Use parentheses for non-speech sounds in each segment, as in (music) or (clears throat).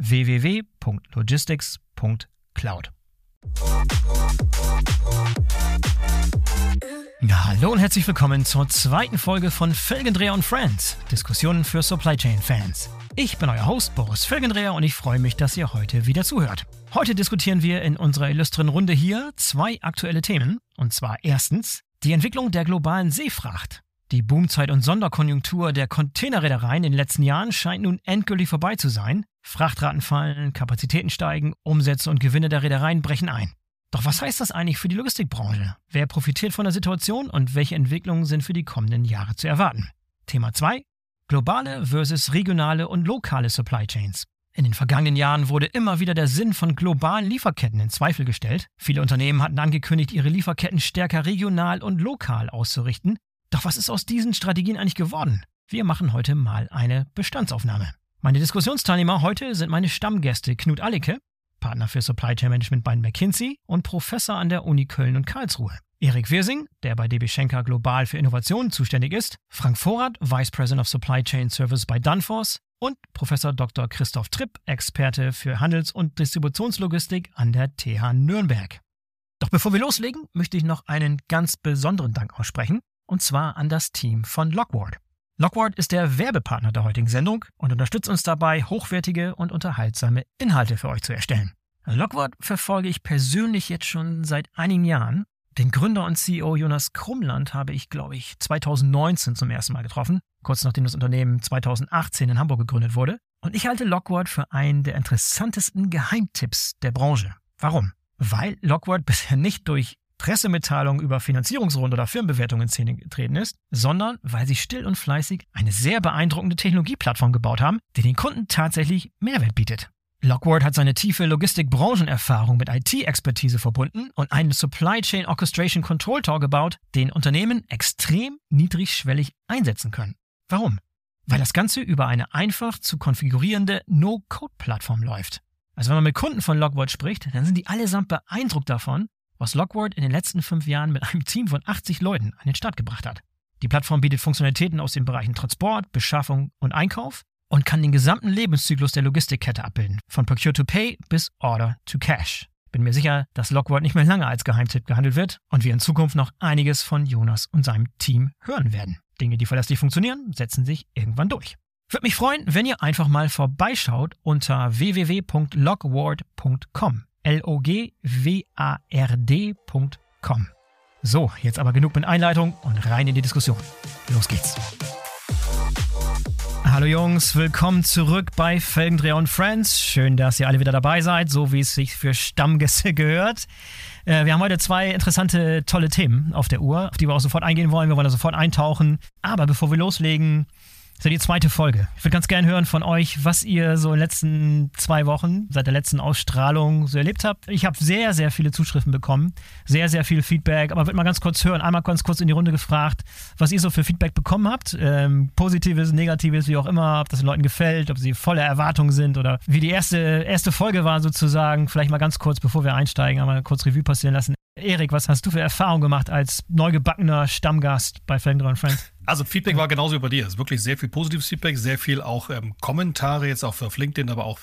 www.logistics.cloud. Ja, hallo und herzlich willkommen zur zweiten Folge von Felgendreher und Friends, Diskussionen für Supply Chain Fans. Ich bin euer Host Boris Felgendreher und ich freue mich, dass ihr heute wieder zuhört. Heute diskutieren wir in unserer illustren Runde hier zwei aktuelle Themen, und zwar erstens die Entwicklung der globalen Seefracht. Die Boomzeit und Sonderkonjunktur der Containerreedereien in den letzten Jahren scheint nun endgültig vorbei zu sein. Frachtraten fallen, Kapazitäten steigen, Umsätze und Gewinne der Reedereien brechen ein. Doch was heißt das eigentlich für die Logistikbranche? Wer profitiert von der Situation und welche Entwicklungen sind für die kommenden Jahre zu erwarten? Thema 2. Globale versus regionale und lokale Supply Chains. In den vergangenen Jahren wurde immer wieder der Sinn von globalen Lieferketten in Zweifel gestellt. Viele Unternehmen hatten angekündigt, ihre Lieferketten stärker regional und lokal auszurichten, doch was ist aus diesen Strategien eigentlich geworden? Wir machen heute mal eine Bestandsaufnahme. Meine Diskussionsteilnehmer heute sind meine Stammgäste Knut Allicke, Partner für Supply Chain Management bei McKinsey und Professor an der Uni Köln und Karlsruhe. Erik Wirsing, der bei DB Schenker global für Innovationen zuständig ist, Frank Vorrat, Vice President of Supply Chain Service bei Danfoss und Professor Dr. Christoph Tripp, Experte für Handels- und Distributionslogistik an der TH Nürnberg. Doch bevor wir loslegen, möchte ich noch einen ganz besonderen Dank aussprechen und zwar an das Team von Lockward. Lockward ist der Werbepartner der heutigen Sendung und unterstützt uns dabei, hochwertige und unterhaltsame Inhalte für euch zu erstellen. Lockward verfolge ich persönlich jetzt schon seit einigen Jahren. Den Gründer und CEO Jonas Krumland habe ich, glaube ich, 2019 zum ersten Mal getroffen, kurz nachdem das Unternehmen 2018 in Hamburg gegründet wurde. Und ich halte Lockward für einen der interessantesten Geheimtipps der Branche. Warum? Weil Lockward (laughs) bisher nicht durch Pressemitteilung über Finanzierungsrunde oder Firmenbewertungen in Szene getreten ist, sondern weil sie still und fleißig eine sehr beeindruckende Technologieplattform gebaut haben, die den Kunden tatsächlich Mehrwert bietet. Lockward hat seine tiefe Logistik-Branchenerfahrung mit IT-Expertise verbunden und einen Supply Chain Orchestration Control Tower gebaut, den Unternehmen extrem niedrigschwellig einsetzen können. Warum? Weil das Ganze über eine einfach zu konfigurierende No-Code-Plattform läuft. Also wenn man mit Kunden von Lockward spricht, dann sind die allesamt beeindruckt davon, was Lockward in den letzten fünf Jahren mit einem Team von 80 Leuten an den Start gebracht hat. Die Plattform bietet Funktionalitäten aus den Bereichen Transport, Beschaffung und Einkauf und kann den gesamten Lebenszyklus der Logistikkette abbilden, von Procure to Pay bis Order to Cash. Bin mir sicher, dass Lockward nicht mehr lange als Geheimtipp gehandelt wird und wir in Zukunft noch einiges von Jonas und seinem Team hören werden. Dinge, die verlässlich funktionieren, setzen sich irgendwann durch. Würde mich freuen, wenn ihr einfach mal vorbeischaut unter www.lockward.com. L-O-G-W-A-R-D.com. So, jetzt aber genug mit Einleitung und rein in die Diskussion. Los geht's. Hallo Jungs, willkommen zurück bei Felgendreher und Friends. Schön, dass ihr alle wieder dabei seid, so wie es sich für Stammgäste (laughs) gehört. Äh, wir haben heute zwei interessante, tolle Themen auf der Uhr, auf die wir auch sofort eingehen wollen. Wir wollen da sofort eintauchen. Aber bevor wir loslegen, ist ja die zweite Folge. Ich würde ganz gerne hören von euch, was ihr so in den letzten zwei Wochen, seit der letzten Ausstrahlung so erlebt habt. Ich habe sehr, sehr viele Zuschriften bekommen, sehr, sehr viel Feedback, aber würde mal ganz kurz hören, einmal ganz kurz in die Runde gefragt, was ihr so für Feedback bekommen habt. Ähm, positives, negatives, wie auch immer, ob das den Leuten gefällt, ob sie voller Erwartungen sind oder wie die erste, erste Folge war sozusagen. Vielleicht mal ganz kurz, bevor wir einsteigen, einmal kurz Revue passieren lassen. Erik, was hast du für Erfahrungen gemacht als neugebackener Stammgast bei Felgendreher Friends? Also Feedback war genauso wie bei dir. Es ist wirklich sehr viel positives Feedback, sehr viel auch ähm, Kommentare jetzt auch auf LinkedIn, aber auch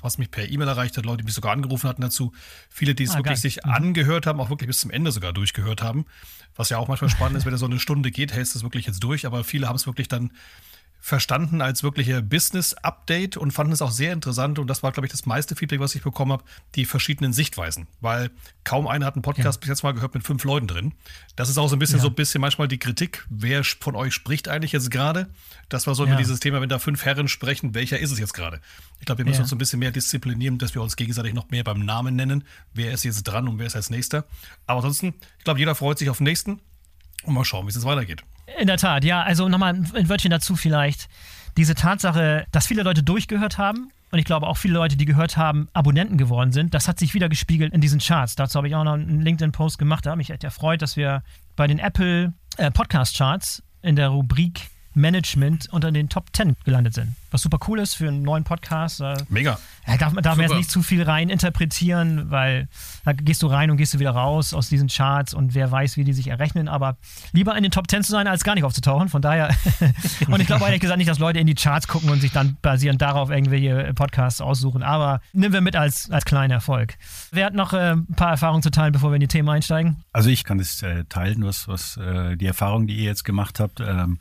was mich per E-Mail erreicht hat, Leute, die mich sogar angerufen hatten dazu. Viele, die es ah, wirklich geil. sich mhm. angehört haben, auch wirklich bis zum Ende sogar durchgehört haben. Was ja auch manchmal spannend ist, wenn es so eine Stunde geht, hältst du es wirklich jetzt durch. Aber viele haben es wirklich dann verstanden als wirkliche Business-Update und fanden es auch sehr interessant. Und das war, glaube ich, das meiste Feedback, was ich bekommen habe, die verschiedenen Sichtweisen. Weil kaum einer hat einen Podcast ja. bis jetzt mal gehört mit fünf Leuten drin. Das ist auch so ein bisschen ja. so ein bisschen manchmal die Kritik, wer von euch spricht eigentlich jetzt gerade. Das war so ja. dieses Thema, wenn da fünf Herren sprechen, welcher ist es jetzt gerade? Ich glaube, wir müssen uns ein bisschen mehr disziplinieren, dass wir uns gegenseitig noch mehr beim Namen nennen. Wer ist jetzt dran und wer ist als nächster? Aber ansonsten, ich glaube, jeder freut sich auf den nächsten. Und mal schauen, wie es jetzt weitergeht. In der Tat, ja. Also nochmal ein Wörtchen dazu vielleicht. Diese Tatsache, dass viele Leute durchgehört haben und ich glaube auch viele Leute, die gehört haben, Abonnenten geworden sind, das hat sich wieder gespiegelt in diesen Charts. Dazu habe ich auch noch einen LinkedIn-Post gemacht. Da habe ich echt erfreut, dass wir bei den Apple äh, Podcast-Charts in der Rubrik Management unter den Top 10 gelandet sind. Was super cool ist für einen neuen Podcast. Mega. Da darf, darf man jetzt nicht zu viel rein interpretieren, weil da gehst du rein und gehst du wieder raus aus diesen Charts und wer weiß, wie die sich errechnen. Aber lieber in den Top 10 zu sein, als gar nicht aufzutauchen. Von daher. (laughs) und ich glaube ehrlich gesagt nicht, dass Leute in die Charts gucken und sich dann basierend darauf irgendwelche Podcasts aussuchen. Aber nehmen wir mit als, als kleiner Erfolg. Wer hat noch äh, ein paar Erfahrungen zu teilen, bevor wir in die Themen einsteigen? Also ich kann es äh, teilen, was, was äh, die Erfahrung, die ihr jetzt gemacht habt. Ähm,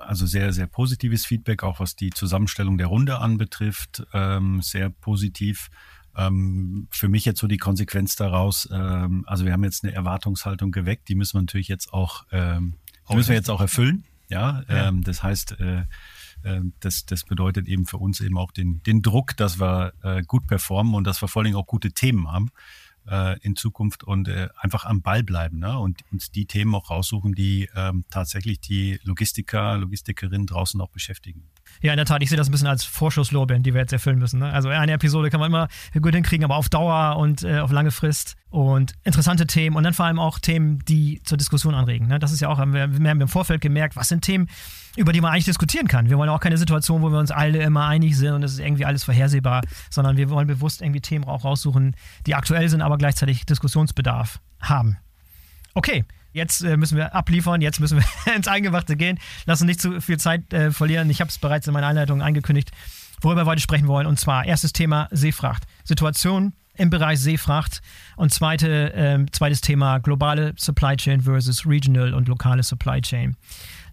also sehr, sehr positives Feedback, auch was die Zusammenstellung der Runde anbetrifft, ähm, sehr positiv. Ähm, für mich jetzt so die Konsequenz daraus, ähm, also wir haben jetzt eine Erwartungshaltung geweckt, die müssen wir natürlich jetzt auch, ähm, die müssen wir jetzt auch erfüllen. Ja, ja. Ähm, das heißt, äh, äh, das, das bedeutet eben für uns eben auch den, den Druck, dass wir äh, gut performen und dass wir vor allem auch gute Themen haben äh, in Zukunft und äh, einfach am Ball bleiben ne? und uns die Themen auch raussuchen, die ähm, tatsächlich die Logistiker, Logistikerinnen draußen auch beschäftigen. Ja, in der Tat, ich sehe das ein bisschen als Vorschusslorbeeren, die wir jetzt erfüllen müssen. Ne? Also eine Episode kann man immer gut hinkriegen, aber auf Dauer und äh, auf lange Frist und interessante Themen und dann vor allem auch Themen, die zur Diskussion anregen. Ne? Das ist ja auch, wir, wir haben im Vorfeld gemerkt, was sind Themen, über die man eigentlich diskutieren kann. Wir wollen auch keine Situation, wo wir uns alle immer einig sind und es ist irgendwie alles vorhersehbar, sondern wir wollen bewusst irgendwie Themen auch raussuchen, die aktuell sind, aber gleichzeitig Diskussionsbedarf haben. Okay, jetzt äh, müssen wir abliefern, jetzt müssen wir (laughs) ins Eingemachte gehen. Lass uns nicht zu viel Zeit äh, verlieren. Ich habe es bereits in meiner Einleitung angekündigt, worüber wir heute sprechen wollen. Und zwar erstes Thema Seefracht. Situation im Bereich Seefracht. Und zweite, äh, zweites Thema globale Supply Chain versus regional und lokale Supply Chain.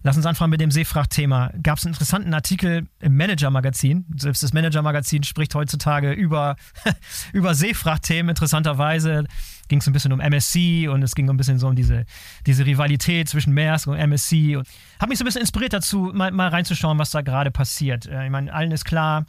Lass uns anfangen mit dem Seefrachtthema. Gab es einen interessanten Artikel im Manager-Magazin. Selbst das Manager-Magazin spricht heutzutage über, (laughs) über Seefrachtthemen. Interessanterweise ging es ein bisschen um MSC und es ging ein bisschen so um diese, diese Rivalität zwischen Maersk und MSC. Und habe mich so ein bisschen inspiriert dazu, mal, mal reinzuschauen, was da gerade passiert. Äh, ich meine, allen ist klar,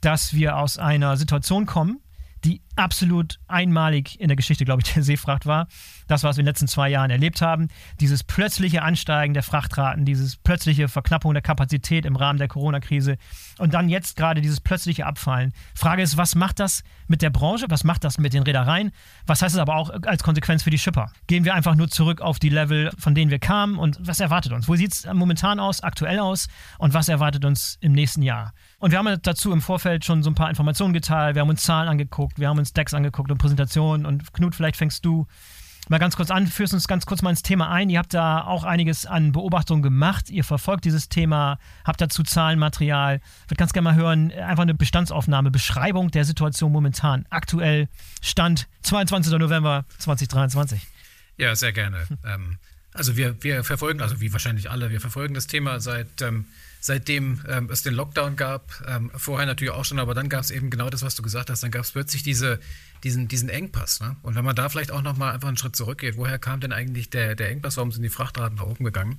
dass wir aus einer Situation kommen, die absolut einmalig in der Geschichte, glaube ich, der Seefracht war. Das, was wir in den letzten zwei Jahren erlebt haben. Dieses plötzliche Ansteigen der Frachtraten, dieses plötzliche Verknappung der Kapazität im Rahmen der Corona-Krise und dann jetzt gerade dieses plötzliche Abfallen. Frage ist, was macht das mit der Branche? Was macht das mit den Reedereien? Was heißt es aber auch als Konsequenz für die Schipper? Gehen wir einfach nur zurück auf die Level, von denen wir kamen und was erwartet uns? Wo sieht es momentan aus, aktuell aus und was erwartet uns im nächsten Jahr? Und wir haben dazu im Vorfeld schon so ein paar Informationen geteilt. Wir haben uns Zahlen angeguckt, wir haben uns Decks angeguckt und Präsentationen. Und Knut, vielleicht fängst du mal ganz kurz an, führst uns ganz kurz mal ins Thema ein. Ihr habt da auch einiges an Beobachtungen gemacht. Ihr verfolgt dieses Thema, habt dazu Zahlenmaterial. Ich würde ganz gerne mal hören, einfach eine Bestandsaufnahme, Beschreibung der Situation momentan. Aktuell Stand 22. November 2023. Ja, sehr gerne. (laughs) ähm, also wir, wir verfolgen, also wie wahrscheinlich alle, wir verfolgen das Thema seit ähm, seitdem ähm, es den Lockdown gab, ähm, vorher natürlich auch schon, aber dann gab es eben genau das, was du gesagt hast, dann gab es plötzlich diese, diesen, diesen Engpass. Ne? Und wenn man da vielleicht auch nochmal einfach einen Schritt zurückgeht, woher kam denn eigentlich der, der Engpass, warum sind die Frachtraten nach oben gegangen?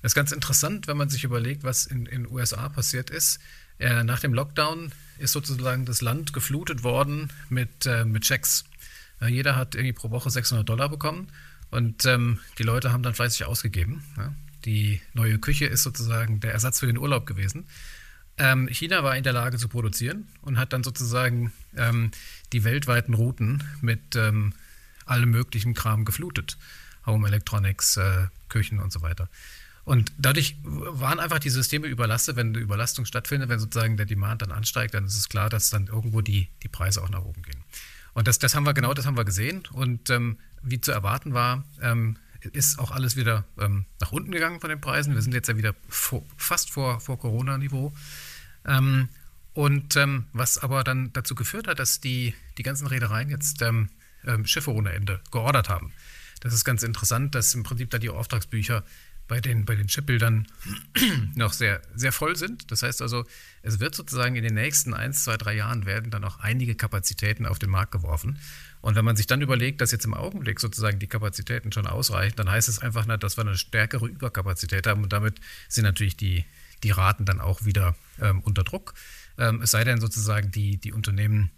Das ist ganz interessant, wenn man sich überlegt, was in den USA passiert ist. Äh, nach dem Lockdown ist sozusagen das Land geflutet worden mit, äh, mit Checks. Äh, jeder hat irgendwie pro Woche 600 Dollar bekommen und ähm, die Leute haben dann fleißig ausgegeben. Ja? Die neue Küche ist sozusagen der Ersatz für den Urlaub gewesen. Ähm, China war in der Lage zu produzieren und hat dann sozusagen ähm, die weltweiten Routen mit ähm, allem möglichen Kram geflutet. Home Electronics, äh, Küchen und so weiter. Und dadurch waren einfach die Systeme überlastet. Wenn eine Überlastung stattfindet, wenn sozusagen der Demand dann ansteigt, dann ist es klar, dass dann irgendwo die, die Preise auch nach oben gehen. Und das, das haben wir genau, das haben wir gesehen. Und ähm, wie zu erwarten war, ähm, ist auch alles wieder ähm, nach unten gegangen von den Preisen. Wir sind jetzt ja wieder vor, fast vor, vor Corona-Niveau. Ähm, und ähm, was aber dann dazu geführt hat, dass die, die ganzen Reedereien jetzt ähm, Schiffe ohne Ende geordert haben. Das ist ganz interessant, dass im Prinzip da die Auftragsbücher bei den, bei den Chipbildern (clears throat) noch sehr, sehr voll sind. Das heißt also, es wird sozusagen in den nächsten 1, 2, 3 Jahren werden dann auch einige Kapazitäten auf den Markt geworfen. Und wenn man sich dann überlegt, dass jetzt im Augenblick sozusagen die Kapazitäten schon ausreichen, dann heißt es einfach, dass wir eine stärkere Überkapazität haben und damit sind natürlich die, die Raten dann auch wieder ähm, unter Druck. Ähm, es sei denn sozusagen, die, die Unternehmen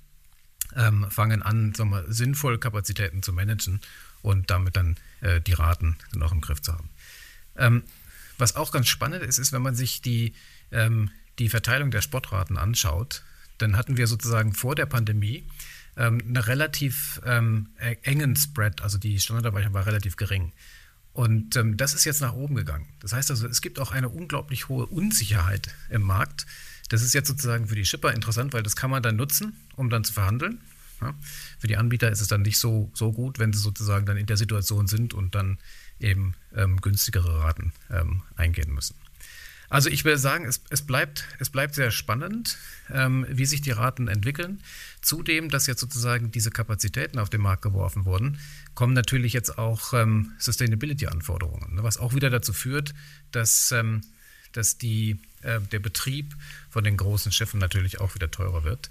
ähm, fangen an, sagen wir, sinnvoll Kapazitäten zu managen und damit dann äh, die Raten dann auch im Griff zu haben. Ähm, was auch ganz spannend ist, ist, wenn man sich die, ähm, die Verteilung der Sportraten anschaut, dann hatten wir sozusagen vor der Pandemie ähm, einen relativ ähm, e-, engen Spread, also die Standardabweichung war relativ gering. Und ähm, das ist jetzt nach oben gegangen. Das heißt also, es gibt auch eine unglaublich hohe Unsicherheit im Markt. Das ist jetzt sozusagen für die Shipper interessant, weil das kann man dann nutzen, um dann zu verhandeln. Ja? Für die Anbieter ist es dann nicht so, so gut, wenn sie sozusagen dann in der Situation sind und dann eben ähm, günstigere Raten ähm, eingehen müssen. Also ich will sagen, es, es, bleibt, es bleibt sehr spannend, ähm, wie sich die Raten entwickeln. Zudem, dass jetzt sozusagen diese Kapazitäten auf den Markt geworfen wurden, kommen natürlich jetzt auch ähm, Sustainability-Anforderungen, ne, was auch wieder dazu führt, dass, ähm, dass die, äh, der Betrieb von den großen Schiffen natürlich auch wieder teurer wird.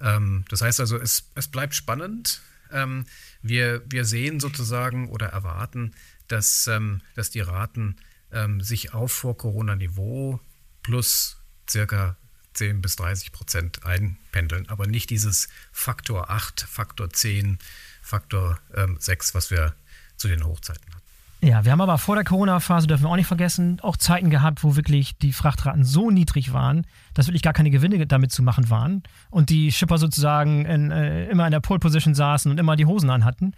Ähm, das heißt also, es, es bleibt spannend. Ähm, wir, wir sehen sozusagen oder erwarten, dass, ähm, dass die Raten ähm, sich auf Vor-Corona-Niveau plus circa 10 bis 30 Prozent einpendeln, aber nicht dieses Faktor 8, Faktor 10, Faktor ähm, 6, was wir zu den Hochzeiten hatten. Ja, wir haben aber vor der Corona-Phase, dürfen wir auch nicht vergessen, auch Zeiten gehabt, wo wirklich die Frachtraten so niedrig waren, dass wirklich gar keine Gewinne damit zu machen waren und die Schipper sozusagen in, äh, immer in der Pole-Position saßen und immer die Hosen anhatten.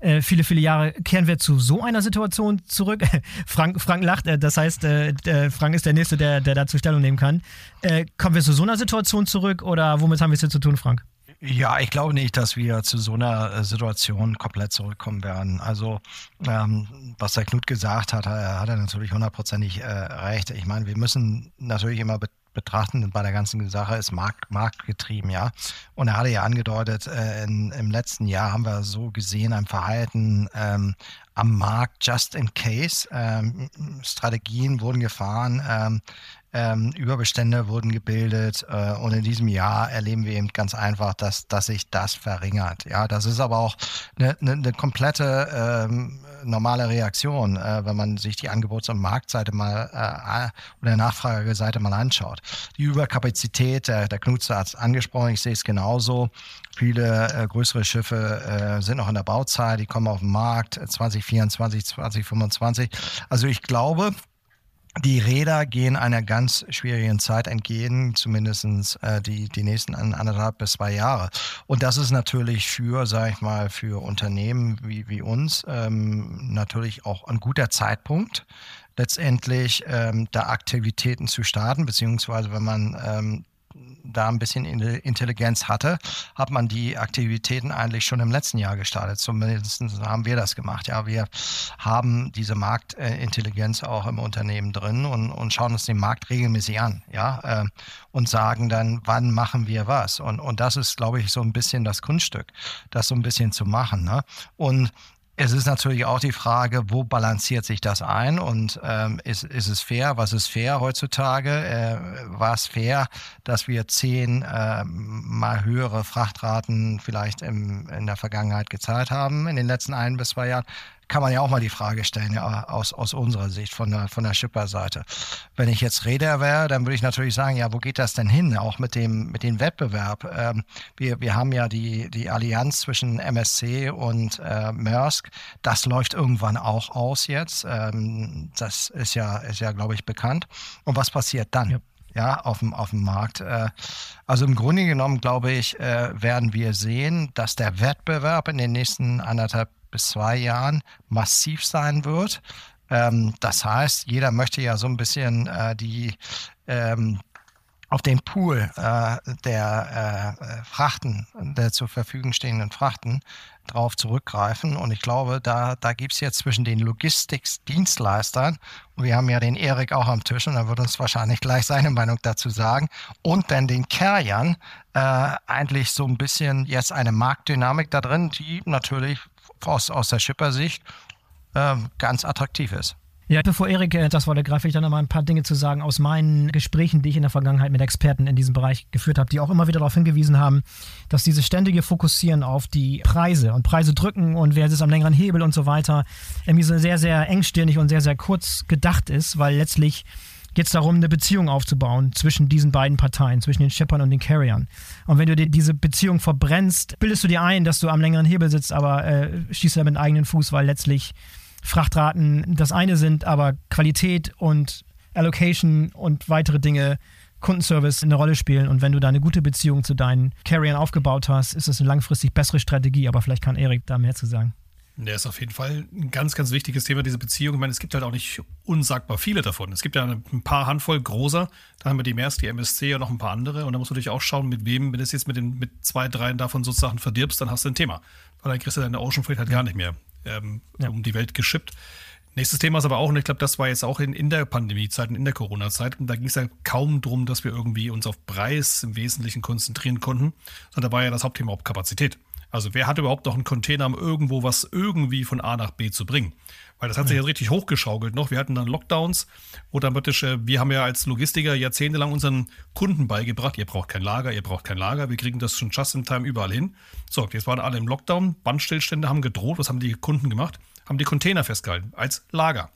Äh, viele, viele Jahre kehren wir zu so einer Situation zurück. (laughs) Frank, Frank lacht, äh, das heißt, äh, Frank ist der Nächste, der, der dazu Stellung nehmen kann. Äh, kommen wir zu so einer Situation zurück oder womit haben wir es hier zu tun, Frank? Ja, ich glaube nicht, dass wir zu so einer äh, Situation komplett zurückkommen werden. Also, ähm, was der Knut gesagt hat, hat er natürlich hundertprozentig äh, recht. Ich meine, wir müssen natürlich immer betrachten bei der ganzen Sache ist Markt, marktgetrieben, ja. Und er hatte ja angedeutet, äh, in, im letzten Jahr haben wir so gesehen ein Verhalten ähm, am Markt just in case. Ähm, Strategien wurden gefahren, ähm, ähm, Überbestände wurden gebildet äh, und in diesem Jahr erleben wir eben ganz einfach, dass, dass sich das verringert. Ja, das ist aber auch eine, eine, eine komplette ähm, normale Reaktion, äh, wenn man sich die Angebots- und Marktseite mal äh, oder Nachfrageseite mal anschaut. Die Überkapazität, der, der Knut hat es angesprochen, ich sehe es genauso. Viele äh, größere Schiffe äh, sind noch in der Bauzeit, die kommen auf den Markt 2024, 2025. Also ich glaube, die Räder gehen einer ganz schwierigen Zeit entgegen, zumindest äh, die, die nächsten anderthalb bis zwei Jahre. Und das ist natürlich für, sage ich mal, für Unternehmen wie, wie uns ähm, natürlich auch ein guter Zeitpunkt, letztendlich ähm, da Aktivitäten zu starten, beziehungsweise wenn man ähm, da ein bisschen Intelligenz hatte, hat man die Aktivitäten eigentlich schon im letzten Jahr gestartet. Zumindest haben wir das gemacht. Ja, wir haben diese Marktintelligenz auch im Unternehmen drin und, und schauen uns den Markt regelmäßig an, ja, äh, und sagen dann, wann machen wir was? Und, und das ist, glaube ich, so ein bisschen das Kunststück, das so ein bisschen zu machen. Ne? Und es ist natürlich auch die Frage, wo balanciert sich das ein und ähm, ist, ist es fair? Was ist fair heutzutage? Äh, war es fair, dass wir zehn äh, mal höhere Frachtraten vielleicht im, in der Vergangenheit gezahlt haben in den letzten ein bis zwei Jahren? Kann man ja auch mal die Frage stellen, ja, aus, aus unserer Sicht, von der, von der Schipper-Seite. Wenn ich jetzt Räder wäre, dann würde ich natürlich sagen, ja, wo geht das denn hin? Auch mit dem, mit dem Wettbewerb. Ähm, wir, wir haben ja die, die Allianz zwischen MSC und äh, Maersk. Das läuft irgendwann auch aus jetzt. Ähm, das ist ja, ist ja, glaube ich, bekannt. Und was passiert dann? Ja ja, auf dem, auf dem Markt. Äh, also im Grunde genommen, glaube ich, äh, werden wir sehen, dass der Wettbewerb in den nächsten anderthalb bis zwei Jahren massiv sein wird. Ähm, das heißt, jeder möchte ja so ein bisschen äh, die ähm, auf den Pool äh, der äh, Frachten, der zur Verfügung stehenden Frachten drauf zurückgreifen. Und ich glaube, da, da gibt es jetzt zwischen den Logistikdienstleistern, und wir haben ja den Erik auch am Tisch, und er wird uns wahrscheinlich gleich seine Meinung dazu sagen, und dann den Carriern äh, eigentlich so ein bisschen jetzt eine Marktdynamik da drin, die natürlich aus, aus der Schippersicht äh, ganz attraktiv ist. Ja, bevor Erik äh, das Wort ergreife, ich dann noch mal ein paar Dinge zu sagen aus meinen Gesprächen, die ich in der Vergangenheit mit Experten in diesem Bereich geführt habe, die auch immer wieder darauf hingewiesen haben, dass dieses ständige Fokussieren auf die Preise und Preise drücken und wer ist am längeren Hebel und so weiter, irgendwie so sehr, sehr engstirnig und sehr, sehr kurz gedacht ist, weil letztlich geht es darum, eine Beziehung aufzubauen zwischen diesen beiden Parteien, zwischen den Shippern und den Carriern. Und wenn du dir diese Beziehung verbrennst, bildest du dir ein, dass du am längeren Hebel sitzt, aber äh, schießt damit eigenen Fuß, weil letztlich Frachtraten das eine sind, aber Qualität und Allocation und weitere Dinge Kundenservice eine Rolle spielen. Und wenn du da eine gute Beziehung zu deinen Carriern aufgebaut hast, ist das eine langfristig bessere Strategie. Aber vielleicht kann Erik da mehr zu sagen. Der ist auf jeden Fall ein ganz, ganz wichtiges Thema, diese Beziehung. Ich meine, es gibt halt auch nicht unsagbar viele davon. Es gibt ja ein paar Handvoll großer. Da haben wir die MERS, die MSC und noch ein paar andere. Und da musst du natürlich auch schauen, mit wem, wenn du es jetzt mit, den, mit zwei, dreien davon sozusagen verdirbst, dann hast du ein Thema. Weil dann kriegst du deine Ocean Freight halt gar nicht mehr ähm, ja. um die Welt geschippt. Nächstes Thema ist aber auch, und ich glaube, das war jetzt auch in, in der Pandemiezeit und in der Corona-Zeit, und da ging es ja kaum darum, dass wir irgendwie uns auf Preis im Wesentlichen konzentrieren konnten, sondern da war ja das Hauptthema auch Kapazität. Also wer hat überhaupt noch einen Container, um irgendwo was irgendwie von A nach B zu bringen? Weil das hat sich ja richtig hochgeschaukelt noch. Wir hatten dann Lockdowns, wo dann praktisch, äh, wir haben ja als Logistiker jahrzehntelang unseren Kunden beigebracht, ihr braucht kein Lager, ihr braucht kein Lager, wir kriegen das schon just in time überall hin. So, jetzt waren alle im Lockdown, Bandstillstände haben gedroht, was haben die Kunden gemacht? Haben die Container festgehalten als Lager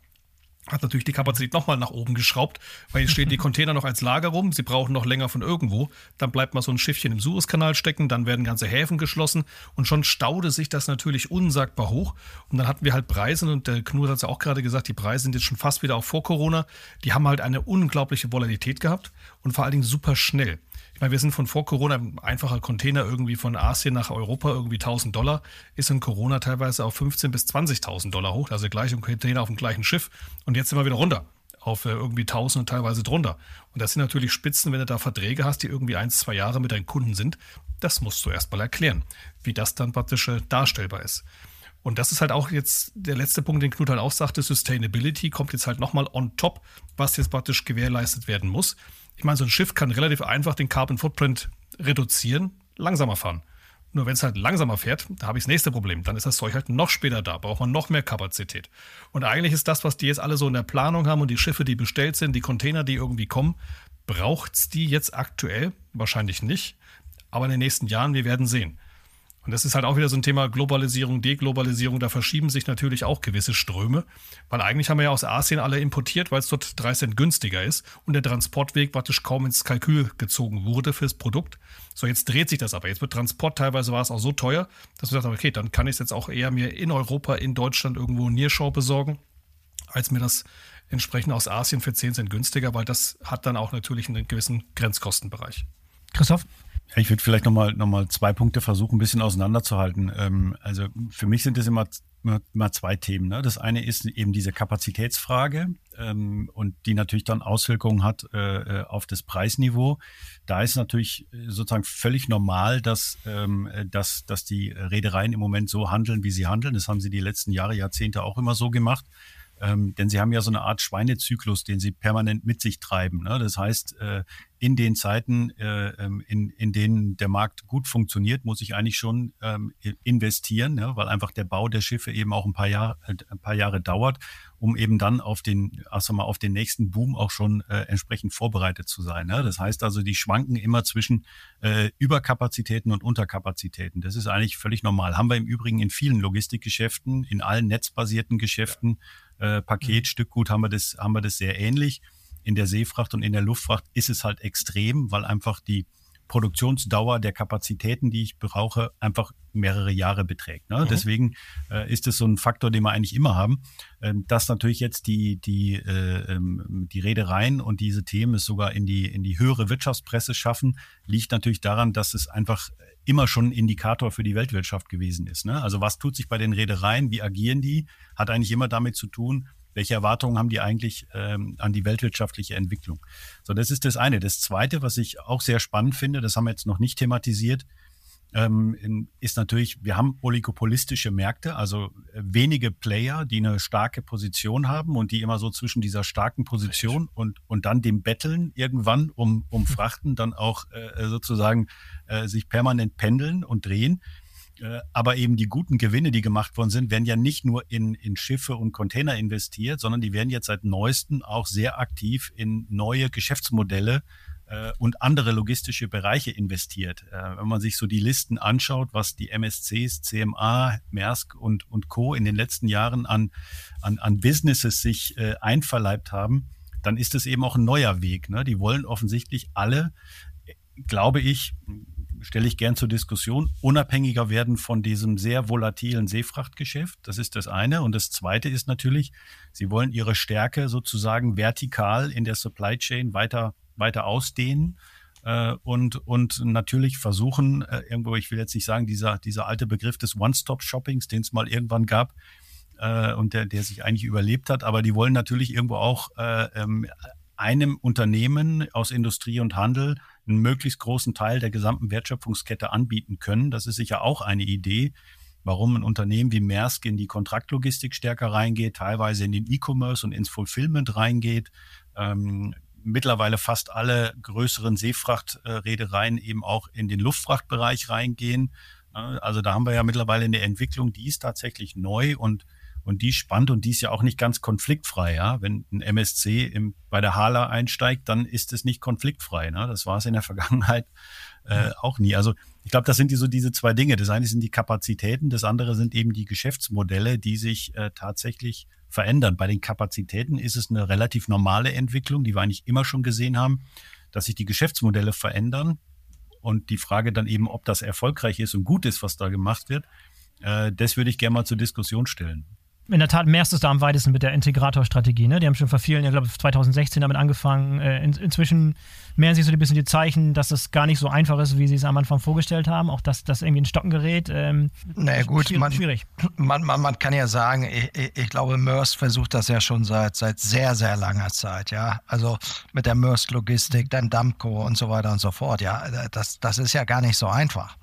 hat natürlich die Kapazität nochmal nach oben geschraubt, weil jetzt stehen die (laughs) Container noch als Lager rum, sie brauchen noch länger von irgendwo, dann bleibt mal so ein Schiffchen im Suezkanal stecken, dann werden ganze Häfen geschlossen und schon staude sich das natürlich unsagbar hoch. Und dann hatten wir halt Preise und der Knut hat es ja auch gerade gesagt, die Preise sind jetzt schon fast wieder auch vor Corona, die haben halt eine unglaubliche Volatilität gehabt und vor allen Dingen super schnell. Meine, wir sind von vor Corona, ein einfacher Container irgendwie von Asien nach Europa, irgendwie 1000 Dollar, ist in Corona teilweise auf 15.000 bis 20.000 Dollar hoch, also gleich im Container auf dem gleichen Schiff. Und jetzt sind wir wieder runter auf äh, irgendwie 1000 und teilweise drunter. Und das sind natürlich Spitzen, wenn du da Verträge hast, die irgendwie ein, zwei Jahre mit deinen Kunden sind. Das musst du erstmal erklären, wie das dann praktisch äh, darstellbar ist. Und das ist halt auch jetzt der letzte Punkt, den Knut halt auch sagte, Sustainability kommt jetzt halt nochmal on top, was jetzt praktisch gewährleistet werden muss. Ich meine, so ein Schiff kann relativ einfach den Carbon Footprint reduzieren, langsamer fahren. Nur wenn es halt langsamer fährt, da habe ich das nächste Problem. Dann ist das Zeug halt noch später da, braucht man noch mehr Kapazität. Und eigentlich ist das, was die jetzt alle so in der Planung haben und die Schiffe, die bestellt sind, die Container, die irgendwie kommen, braucht es die jetzt aktuell? Wahrscheinlich nicht. Aber in den nächsten Jahren, wir werden sehen. Und das ist halt auch wieder so ein Thema Globalisierung, Deglobalisierung. Da verschieben sich natürlich auch gewisse Ströme, weil eigentlich haben wir ja aus Asien alle importiert, weil es dort 3 Cent günstiger ist und der Transportweg praktisch kaum ins Kalkül gezogen wurde fürs Produkt. So, jetzt dreht sich das aber. Jetzt wird Transport teilweise war es auch so teuer, dass wir gesagt okay, dann kann ich es jetzt auch eher mir in Europa, in Deutschland irgendwo Nearshore besorgen, als mir das entsprechend aus Asien für 10 Cent günstiger, weil das hat dann auch natürlich einen gewissen Grenzkostenbereich. Christoph? Ich würde vielleicht nochmal noch mal zwei Punkte versuchen, ein bisschen auseinanderzuhalten. Ähm, also für mich sind es immer, immer, immer, zwei Themen. Ne? Das eine ist eben diese Kapazitätsfrage ähm, und die natürlich dann Auswirkungen hat äh, äh auf das Preisniveau. Da ist natürlich äh, sozusagen völlig normal, dass, ähm, dass, dass die Reedereien im Moment so handeln, wie sie handeln. Das haben sie die letzten Jahre, Jahrzehnte auch immer so gemacht. Ähm, denn sie haben ja so eine Art Schweinezyklus, den sie permanent mit sich treiben. Ne? Das heißt, äh, in den Zeiten, äh, ähm, in, in denen der Markt gut funktioniert, muss ich eigentlich schon ähm, investieren, ja, weil einfach der Bau der Schiffe eben auch ein paar, Jahr, äh, ein paar Jahre dauert, um eben dann auf den, also mal, auf den nächsten Boom auch schon äh, entsprechend vorbereitet zu sein. Ne? Das heißt also, die schwanken immer zwischen äh, Überkapazitäten und Unterkapazitäten. Das ist eigentlich völlig normal. Haben wir im Übrigen in vielen Logistikgeschäften, in allen netzbasierten Geschäften, äh, Paket, mhm. Stückgut haben wir das, haben wir das sehr ähnlich. In der Seefracht und in der Luftfracht ist es halt extrem, weil einfach die Produktionsdauer der Kapazitäten, die ich brauche, einfach mehrere Jahre beträgt. Ne? Mhm. Deswegen äh, ist es so ein Faktor, den wir eigentlich immer haben. Ähm, dass natürlich jetzt die, die, äh, ähm, die Reedereien und diese Themen es sogar in die, in die höhere Wirtschaftspresse schaffen, liegt natürlich daran, dass es einfach immer schon ein Indikator für die Weltwirtschaft gewesen ist. Ne? Also was tut sich bei den Reedereien, wie agieren die, hat eigentlich immer damit zu tun, welche Erwartungen haben die eigentlich ähm, an die weltwirtschaftliche Entwicklung? So, das ist das eine. Das zweite, was ich auch sehr spannend finde, das haben wir jetzt noch nicht thematisiert, ähm, ist natürlich, wir haben oligopolistische Märkte, also äh, wenige Player, die eine starke Position haben und die immer so zwischen dieser starken Position und, und dann dem Betteln irgendwann um, um (laughs) Frachten dann auch äh, sozusagen äh, sich permanent pendeln und drehen. Äh, aber eben die guten Gewinne, die gemacht worden sind, werden ja nicht nur in, in Schiffe und Container investiert, sondern die werden jetzt seit neuestem auch sehr aktiv in neue Geschäftsmodelle äh, und andere logistische Bereiche investiert. Äh, wenn man sich so die Listen anschaut, was die MSCs, CMA, Maersk und, und Co. in den letzten Jahren an, an, an Businesses sich äh, einverleibt haben, dann ist es eben auch ein neuer Weg. Ne? Die wollen offensichtlich alle, glaube ich, stelle ich gern zur Diskussion, unabhängiger werden von diesem sehr volatilen Seefrachtgeschäft. Das ist das eine. Und das zweite ist natürlich, sie wollen ihre Stärke sozusagen vertikal in der Supply Chain weiter, weiter ausdehnen. Äh, und, und natürlich versuchen, äh, irgendwo, ich will jetzt nicht sagen, dieser, dieser alte Begriff des One-Stop-Shoppings, den es mal irgendwann gab, äh, und der, der sich eigentlich überlebt hat, aber die wollen natürlich irgendwo auch äh, ähm, einem Unternehmen aus Industrie und Handel einen möglichst großen Teil der gesamten Wertschöpfungskette anbieten können. Das ist sicher auch eine Idee, warum ein Unternehmen wie Maersk in die Kontraktlogistik stärker reingeht, teilweise in den E-Commerce und ins Fulfillment reingeht. Ähm, mittlerweile fast alle größeren Seefrachtreedereien eben auch in den Luftfrachtbereich reingehen. Also da haben wir ja mittlerweile eine Entwicklung, die ist tatsächlich neu und und die spannt und die ist ja auch nicht ganz konfliktfrei. Ja? Wenn ein MSC im, bei der Hala einsteigt, dann ist es nicht konfliktfrei. Ne? Das war es in der Vergangenheit äh, auch nie. Also ich glaube, das sind die, so diese zwei Dinge. Das eine sind die Kapazitäten, das andere sind eben die Geschäftsmodelle, die sich äh, tatsächlich verändern. Bei den Kapazitäten ist es eine relativ normale Entwicklung, die wir eigentlich immer schon gesehen haben, dass sich die Geschäftsmodelle verändern. Und die Frage dann eben, ob das erfolgreich ist und gut ist, was da gemacht wird, äh, das würde ich gerne mal zur Diskussion stellen in der Tat merkst du es da am weitesten mit der Integratorstrategie. Ne? Die haben schon vor vielen, ich glaube 2016 damit angefangen. Äh, in, inzwischen mehren sich so ein bisschen die Zeichen, dass es gar nicht so einfach ist, wie sie es am Anfang vorgestellt haben. Auch dass das irgendwie ein Stocken gerät. Ähm, naja gut, schwierig. Man, schwierig. Man, man, man kann ja sagen, ich, ich glaube, Maersk versucht das ja schon seit, seit sehr, sehr langer Zeit. Ja, Also mit der Maersk-Logistik, dann Damco und so weiter und so fort. Ja, Das, das ist ja gar nicht so einfach,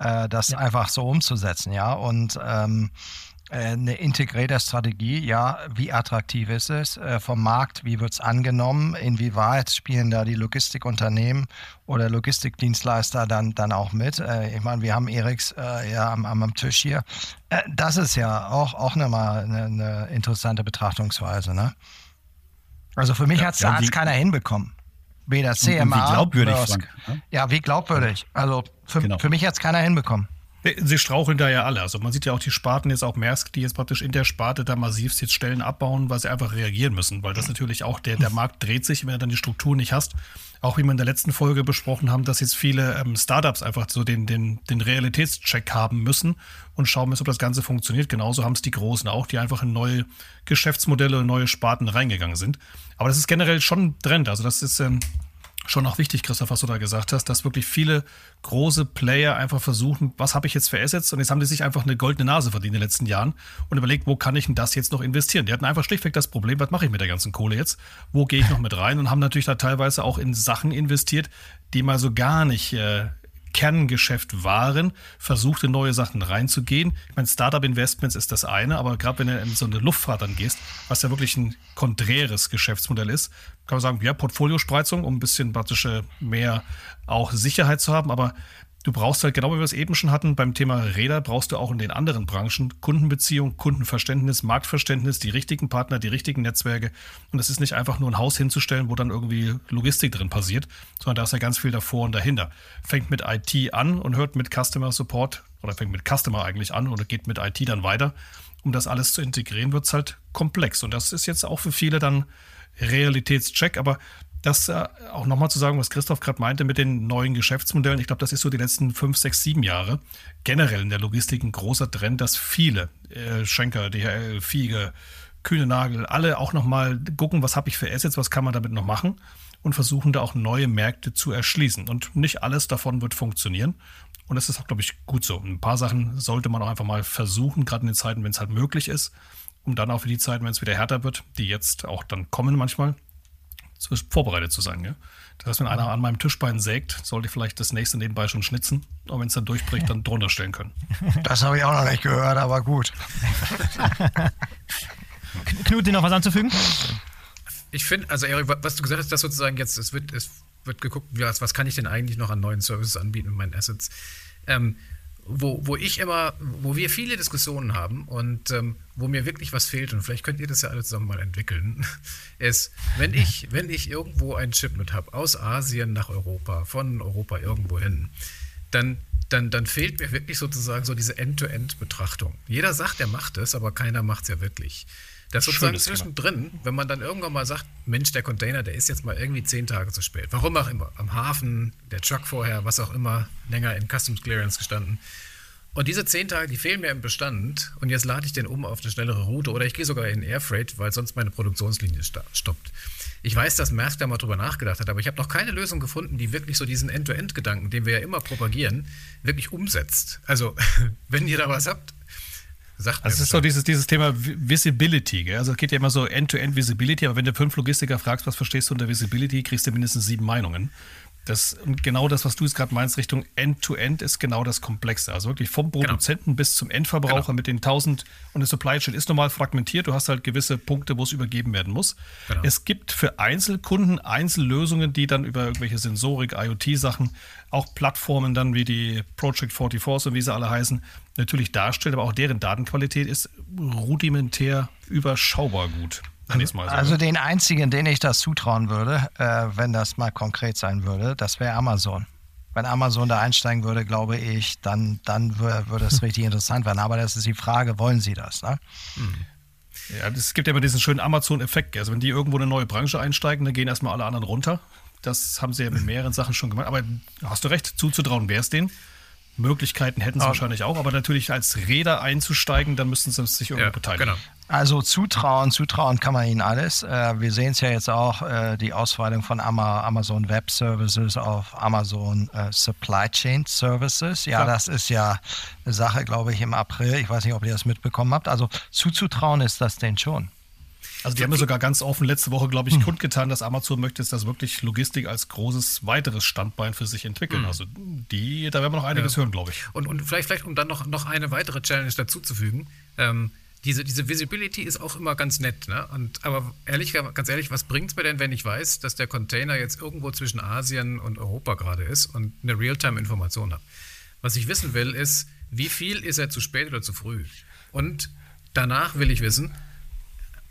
äh, das ja. einfach so umzusetzen. Ja, Und ähm, äh, eine integrierte Strategie, ja, wie attraktiv ist es äh, vom Markt, wie wird es angenommen, inwieweit spielen da die Logistikunternehmen oder Logistikdienstleister dann, dann auch mit. Äh, ich meine, wir haben Eriks äh, ja am, am Tisch hier. Äh, das ist ja auch, auch nochmal eine, eine interessante Betrachtungsweise. Ne? Also für mich ja, hat es ja, keiner hinbekommen. Weder CMA. Und wie glaubwürdig, Frank, ne? Ja, wie glaubwürdig. Also für, genau. für mich hat es keiner hinbekommen. Sie straucheln da ja alle. Also man sieht ja auch die Sparten jetzt auch Maersk, die jetzt praktisch in der Sparte da massiv jetzt Stellen abbauen, weil sie einfach reagieren müssen. Weil das natürlich auch, der, der Markt dreht sich, wenn du dann die Struktur nicht hast. Auch wie wir in der letzten Folge besprochen haben, dass jetzt viele ähm, Startups einfach so den, den, den Realitätscheck haben müssen und schauen müssen, ob das Ganze funktioniert. Genauso haben es die Großen auch, die einfach in neue Geschäftsmodelle neue Sparten reingegangen sind. Aber das ist generell schon ein Trend. Also das ist ähm, schon auch wichtig, Christoph, was du da gesagt hast, dass wirklich viele große Player einfach versuchen, was habe ich jetzt für Assets? Und jetzt haben die sich einfach eine goldene Nase verdient in den letzten Jahren und überlegt, wo kann ich denn das jetzt noch investieren? Die hatten einfach schlichtweg das Problem, was mache ich mit der ganzen Kohle jetzt? Wo gehe ich noch mit rein? Und haben natürlich da teilweise auch in Sachen investiert, die mal so gar nicht äh, Kerngeschäft waren, versucht in neue Sachen reinzugehen. Ich meine, Startup-Investments ist das eine, aber gerade wenn du in so eine Luftfahrt dann gehst, was ja wirklich ein konträres Geschäftsmodell ist, kann man sagen, ja, Portfoliospreizung, um ein bisschen praktische mehr auch Sicherheit zu haben, aber Du brauchst halt, genau wie wir es eben schon hatten, beim Thema Räder brauchst du auch in den anderen Branchen Kundenbeziehung, Kundenverständnis, Marktverständnis, die richtigen Partner, die richtigen Netzwerke. Und es ist nicht einfach nur ein Haus hinzustellen, wo dann irgendwie Logistik drin passiert, sondern da ist ja ganz viel davor und dahinter. Fängt mit IT an und hört mit Customer Support oder fängt mit Customer eigentlich an oder geht mit IT dann weiter. Um das alles zu integrieren, wird es halt komplex. Und das ist jetzt auch für viele dann Realitätscheck, aber das äh, auch nochmal zu sagen, was Christoph gerade meinte mit den neuen Geschäftsmodellen. Ich glaube, das ist so die letzten fünf, sechs, sieben Jahre generell in der Logistik ein großer Trend, dass viele äh, Schenker, DHL, Fiege, Kühne Nagel, alle auch nochmal gucken, was habe ich für Assets, was kann man damit noch machen und versuchen da auch neue Märkte zu erschließen. Und nicht alles davon wird funktionieren. Und das ist auch, glaube ich, gut so. Ein paar Sachen sollte man auch einfach mal versuchen, gerade in den Zeiten, wenn es halt möglich ist, um dann auch für die Zeiten, wenn es wieder härter wird, die jetzt auch dann kommen manchmal, vorbereitet zu sein. Ja? Das heißt, wenn einer an meinem Tischbein sägt, sollte ich vielleicht das nächste nebenbei schon schnitzen. Und wenn es dann durchbricht, dann drunter stellen können. (laughs) Das habe ich auch noch nicht gehört, aber gut. Knut, dir noch was anzufügen? Ich finde, also Erik, was du gesagt hast, dass sozusagen jetzt, es wird, es wird geguckt, was, was kann ich denn eigentlich noch an neuen Services anbieten mit meinen Assets. Ähm, wo, wo ich immer, wo wir viele Diskussionen haben und ähm, wo mir wirklich was fehlt, und vielleicht könnt ihr das ja alle zusammen mal entwickeln, (laughs) ist, wenn ich, wenn ich irgendwo ein Chip mit habe, aus Asien nach Europa, von Europa irgendwo hin, dann, dann, dann fehlt mir wirklich sozusagen so diese End-to-End-Betrachtung. Jeder sagt, er macht es, aber keiner macht es ja wirklich. Das sozusagen zwischendrin, wenn man dann irgendwann mal sagt, Mensch, der Container, der ist jetzt mal irgendwie zehn Tage zu spät. Warum auch immer. Am Hafen, der Truck vorher, was auch immer, länger in Customs Clearance gestanden. Und diese zehn Tage, die fehlen mir im Bestand. Und jetzt lade ich den um auf eine schnellere Route oder ich gehe sogar in Airfreight, weil sonst meine Produktionslinie stoppt. Ich weiß, dass Maersk da mal drüber nachgedacht hat, aber ich habe noch keine Lösung gefunden, die wirklich so diesen End-to-End-Gedanken, den wir ja immer propagieren, wirklich umsetzt. Also, (laughs) wenn ihr da was habt, Sagt also es ist so dieses, dieses Thema Visibility. Gell? Also es geht ja immer so End-to-End-Visibility, aber wenn du fünf Logistiker fragst, was verstehst du unter Visibility, kriegst du mindestens sieben Meinungen. Das, und genau das, was du jetzt gerade meinst, Richtung End-to-End, -End ist genau das Komplexe. Also wirklich vom genau. Produzenten genau. bis zum Endverbraucher genau. mit den 1000 und der Supply Chain ist normal fragmentiert. Du hast halt gewisse Punkte, wo es übergeben werden muss. Genau. Es gibt für Einzelkunden Einzellösungen, die dann über irgendwelche Sensorik, IoT-Sachen, auch Plattformen dann wie die Project 44 und wie sie alle heißen, natürlich darstellen, aber auch deren Datenqualität ist rudimentär überschaubar gut. So, also den einzigen, den ich das zutrauen würde, äh, wenn das mal konkret sein würde, das wäre Amazon. Wenn Amazon da einsteigen würde, glaube ich, dann, dann würde es (laughs) richtig interessant werden. Aber das ist die Frage, wollen sie das? Ne? Hm. Ja, es gibt ja immer diesen schönen Amazon-Effekt. Also wenn die irgendwo eine neue Branche einsteigen, dann gehen erstmal alle anderen runter. Das haben sie ja mit mehreren Sachen schon gemacht. Aber hast du recht, zuzutrauen wäre es denen. Möglichkeiten hätten sie aber wahrscheinlich auch, aber natürlich als Räder einzusteigen, dann müssten sie sich irgendwo ja, beteiligen. Genau. Also zutrauen, zutrauen kann man ihnen alles. Äh, wir sehen es ja jetzt auch, äh, die Ausweitung von Amazon Web Services auf Amazon äh, Supply Chain Services. Ja, Klar. das ist ja eine Sache, glaube ich, im April. Ich weiß nicht, ob ihr das mitbekommen habt. Also zuzutrauen ist das denn schon. Also die haben ja sogar ganz offen letzte Woche, glaube ich, hm. kundgetan, dass Amazon möchte, dass wirklich Logistik als großes weiteres Standbein für sich entwickeln. Hm. Also die, da werden wir noch einiges ja. hören, glaube ich. Und, und vielleicht, vielleicht, um dann noch, noch eine weitere Challenge dazuzufügen, ähm, diese, diese Visibility ist auch immer ganz nett. Ne? Und, aber ehrlich, ganz ehrlich, was bringt es mir denn, wenn ich weiß, dass der Container jetzt irgendwo zwischen Asien und Europa gerade ist und eine Realtime-Information habe? Was ich wissen will, ist, wie viel ist er zu spät oder zu früh? Und danach will ich wissen,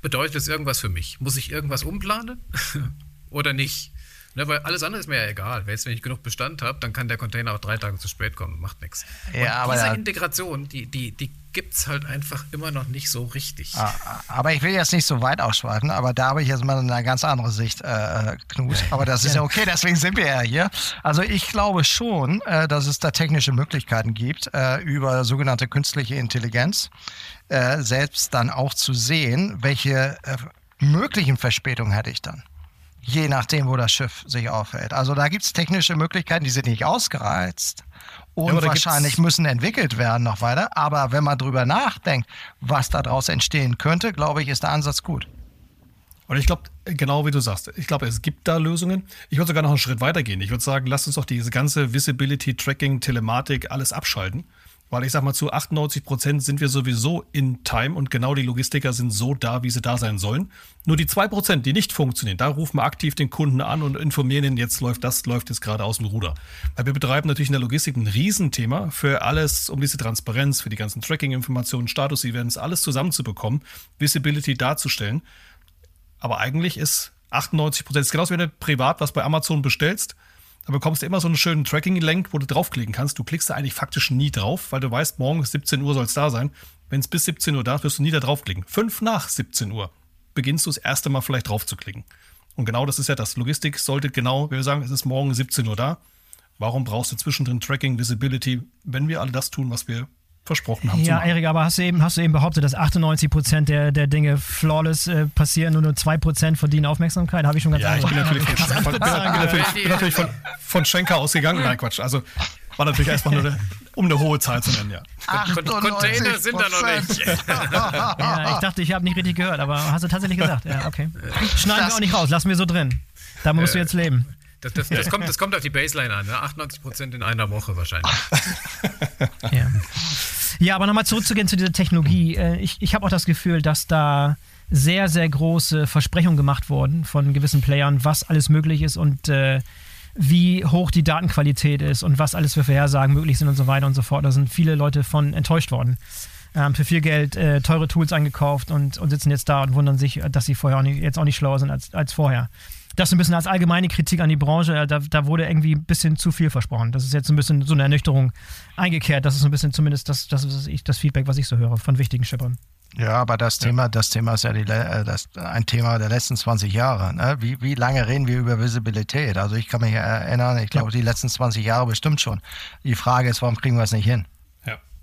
bedeutet das irgendwas für mich? Muss ich irgendwas umplanen (laughs) oder nicht? Ne, weil alles andere ist mir ja egal. Wenn ich genug Bestand habe, dann kann der Container auch drei Tage zu spät kommen. Macht nichts. Ja, aber diese ja. Integration, die, die, die gibt es halt einfach immer noch nicht so richtig. Ah, aber ich will jetzt nicht so weit ausschweifen, aber da habe ich jetzt mal eine ganz andere Sicht, äh, Knut. Aber das ist ja okay, deswegen sind wir ja hier. Also ich glaube schon, äh, dass es da technische Möglichkeiten gibt, äh, über sogenannte künstliche Intelligenz äh, selbst dann auch zu sehen, welche äh, möglichen Verspätungen hätte ich dann je nachdem, wo das Schiff sich aufhält. Also da gibt es technische Möglichkeiten, die sind nicht ausgereizt und ja, wahrscheinlich müssen entwickelt werden noch weiter. Aber wenn man drüber nachdenkt, was daraus entstehen könnte, glaube ich, ist der Ansatz gut. Und ich glaube, genau wie du sagst, ich glaube, es gibt da Lösungen. Ich würde sogar noch einen Schritt weiter gehen. Ich würde sagen, lasst uns doch diese ganze Visibility, Tracking, Telematik, alles abschalten. Weil ich sag mal, zu 98 Prozent sind wir sowieso in Time und genau die Logistiker sind so da, wie sie da sein sollen. Nur die zwei Prozent, die nicht funktionieren, da rufen wir aktiv den Kunden an und informieren ihn, jetzt läuft das, läuft jetzt gerade aus dem Ruder. Weil wir betreiben natürlich in der Logistik ein Riesenthema für alles, um diese Transparenz, für die ganzen Tracking-Informationen, Status-Events, alles zusammenzubekommen, Visibility darzustellen. Aber eigentlich ist 98 Prozent, ist genauso wie wenn du privat was bei Amazon bestellst, da bekommst du immer so einen schönen Tracking-Link, wo du draufklicken kannst. Du klickst da eigentlich faktisch nie drauf, weil du weißt, morgen 17 Uhr soll es da sein. Wenn es bis 17 Uhr da ist, wirst du nie da draufklicken. Fünf nach 17 Uhr beginnst du das erste Mal vielleicht drauf zu klicken. Und genau das ist ja das. Logistik sollte genau, wenn wir sagen, es ist morgen 17 Uhr da. Warum brauchst du zwischendrin Tracking, Visibility, wenn wir alle das tun, was wir versprochen haben. Ja, Erik, aber hast du eben, hast du eben behauptet, dass 98 Prozent der, der Dinge flawless äh, passieren und nur 2 Prozent verdienen Aufmerksamkeit? Habe ich schon ganz Ja, ich bin natürlich, von, (laughs) von, bin natürlich, bin natürlich von, von Schenker ausgegangen. Nein, Quatsch. Also war natürlich erstmal nur, eine, um eine hohe Zahl zu nennen, ja. Container sind da noch nicht. ja, ich dachte, ich habe nicht richtig gehört, aber hast du tatsächlich gesagt. Ja, okay. Schneiden wir auch nicht raus, lassen wir so drin. Da musst du jetzt leben. Das, das, das, kommt, das kommt auf die Baseline an, ne? 98 Prozent in einer Woche wahrscheinlich. ja. (laughs) Ja, aber nochmal zurückzugehen zu dieser Technologie. Äh, ich, ich habe auch das Gefühl, dass da sehr, sehr große Versprechungen gemacht wurden von gewissen Playern, was alles möglich ist und äh, wie hoch die Datenqualität ist und was alles für Vorhersagen möglich sind und so weiter und so fort. Da sind viele Leute von enttäuscht worden. Ähm, für viel Geld äh, teure Tools eingekauft und, und sitzen jetzt da und wundern sich, dass sie vorher auch nicht, jetzt auch nicht schlauer sind als, als vorher das ein bisschen als allgemeine Kritik an die Branche, da, da wurde irgendwie ein bisschen zu viel versprochen. Das ist jetzt ein bisschen so eine Ernüchterung eingekehrt. Das ist ein bisschen zumindest das, das ist das Feedback, was ich so höre von wichtigen Schippern. Ja, aber das Thema, das Thema ist ja die, äh, das, ein Thema der letzten 20 Jahre. Ne? Wie, wie lange reden wir über Visibilität? Also ich kann mich erinnern, ich glaube, die letzten 20 Jahre bestimmt schon. Die Frage ist, warum kriegen wir es nicht hin?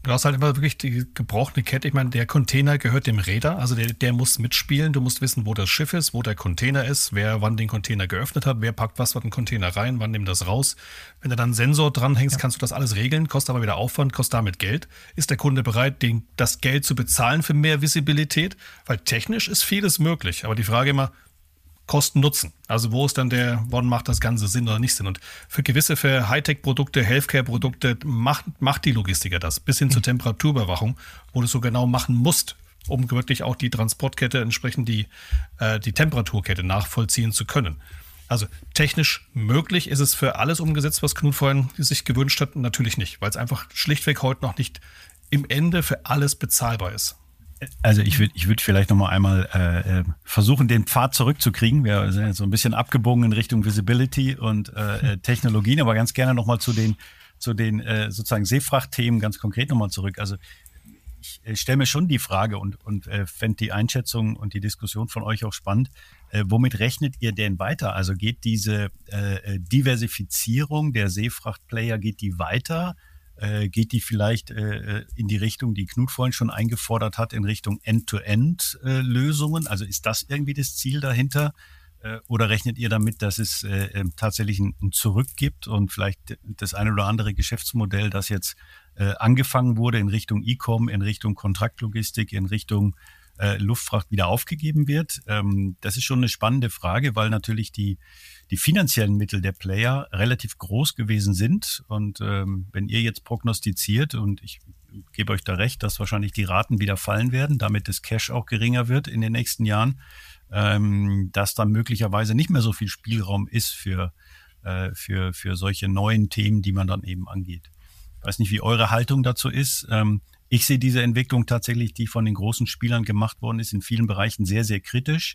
Du hast halt immer wirklich die gebrochene Kette. Ich meine, der Container gehört dem Räder, also der, der muss mitspielen. Du musst wissen, wo das Schiff ist, wo der Container ist, wer wann den Container geöffnet hat, wer packt was von den Container rein, wann nimmt das raus. Wenn du dann einen Sensor dranhängst, ja. kannst du das alles regeln, kostet aber wieder Aufwand, kostet damit Geld. Ist der Kunde bereit, den, das Geld zu bezahlen für mehr Visibilität? Weil technisch ist vieles möglich. Aber die Frage immer, Kosten-Nutzen. Also wo ist dann der, wann macht das Ganze Sinn oder nicht Sinn? Und für gewisse, für Hightech-Produkte, Healthcare-Produkte macht, macht die Logistiker das, bis hin zur Temperaturüberwachung, wo du so genau machen musst, um wirklich auch die Transportkette entsprechend die, äh, die Temperaturkette nachvollziehen zu können. Also technisch möglich ist es für alles umgesetzt, was Knut vorhin sich gewünscht hat, natürlich nicht, weil es einfach schlichtweg heute noch nicht im Ende für alles bezahlbar ist. Also ich würde ich würd vielleicht noch mal einmal äh, äh, versuchen, den Pfad zurückzukriegen. Wir sind jetzt so ein bisschen abgebogen in Richtung Visibility und äh, äh (laughs) Technologien, aber ganz gerne noch mal zu den, zu den äh, sozusagen Seefrachtthemen ganz konkret noch mal zurück. Also ich äh, stelle mir schon die Frage und, und äh, fände die Einschätzung und die Diskussion von euch auch spannend. Äh, womit rechnet ihr denn weiter? Also geht diese äh, Diversifizierung der Seefrachtplayer, geht die weiter? Äh, geht die vielleicht äh, äh, in die Richtung, die Knut vorhin schon eingefordert hat, in Richtung End-to-End-Lösungen? also ist das irgendwie das Ziel dahinter? Äh, oder rechnet ihr damit, dass es äh, tatsächlich ein, Zurück gibt und vielleicht das eine oder andere Geschäftsmodell, das jetzt angefangen wurde in Richtung E-Com, in Richtung Kontraktlogistik, in Richtung Luftfracht wieder aufgegeben wird? Ähm, das ist schon eine spannende Frage, weil natürlich die die finanziellen Mittel der Player relativ groß gewesen sind. Und ähm, wenn ihr jetzt prognostiziert, und ich gebe euch da recht, dass wahrscheinlich die Raten wieder fallen werden, damit das Cash auch geringer wird in den nächsten Jahren, ähm, dass dann möglicherweise nicht mehr so viel Spielraum ist für, äh, für, für solche neuen Themen, die man dann eben angeht. Ich weiß nicht, wie eure Haltung dazu ist. Ähm, ich sehe diese Entwicklung tatsächlich, die von den großen Spielern gemacht worden ist, in vielen Bereichen sehr, sehr kritisch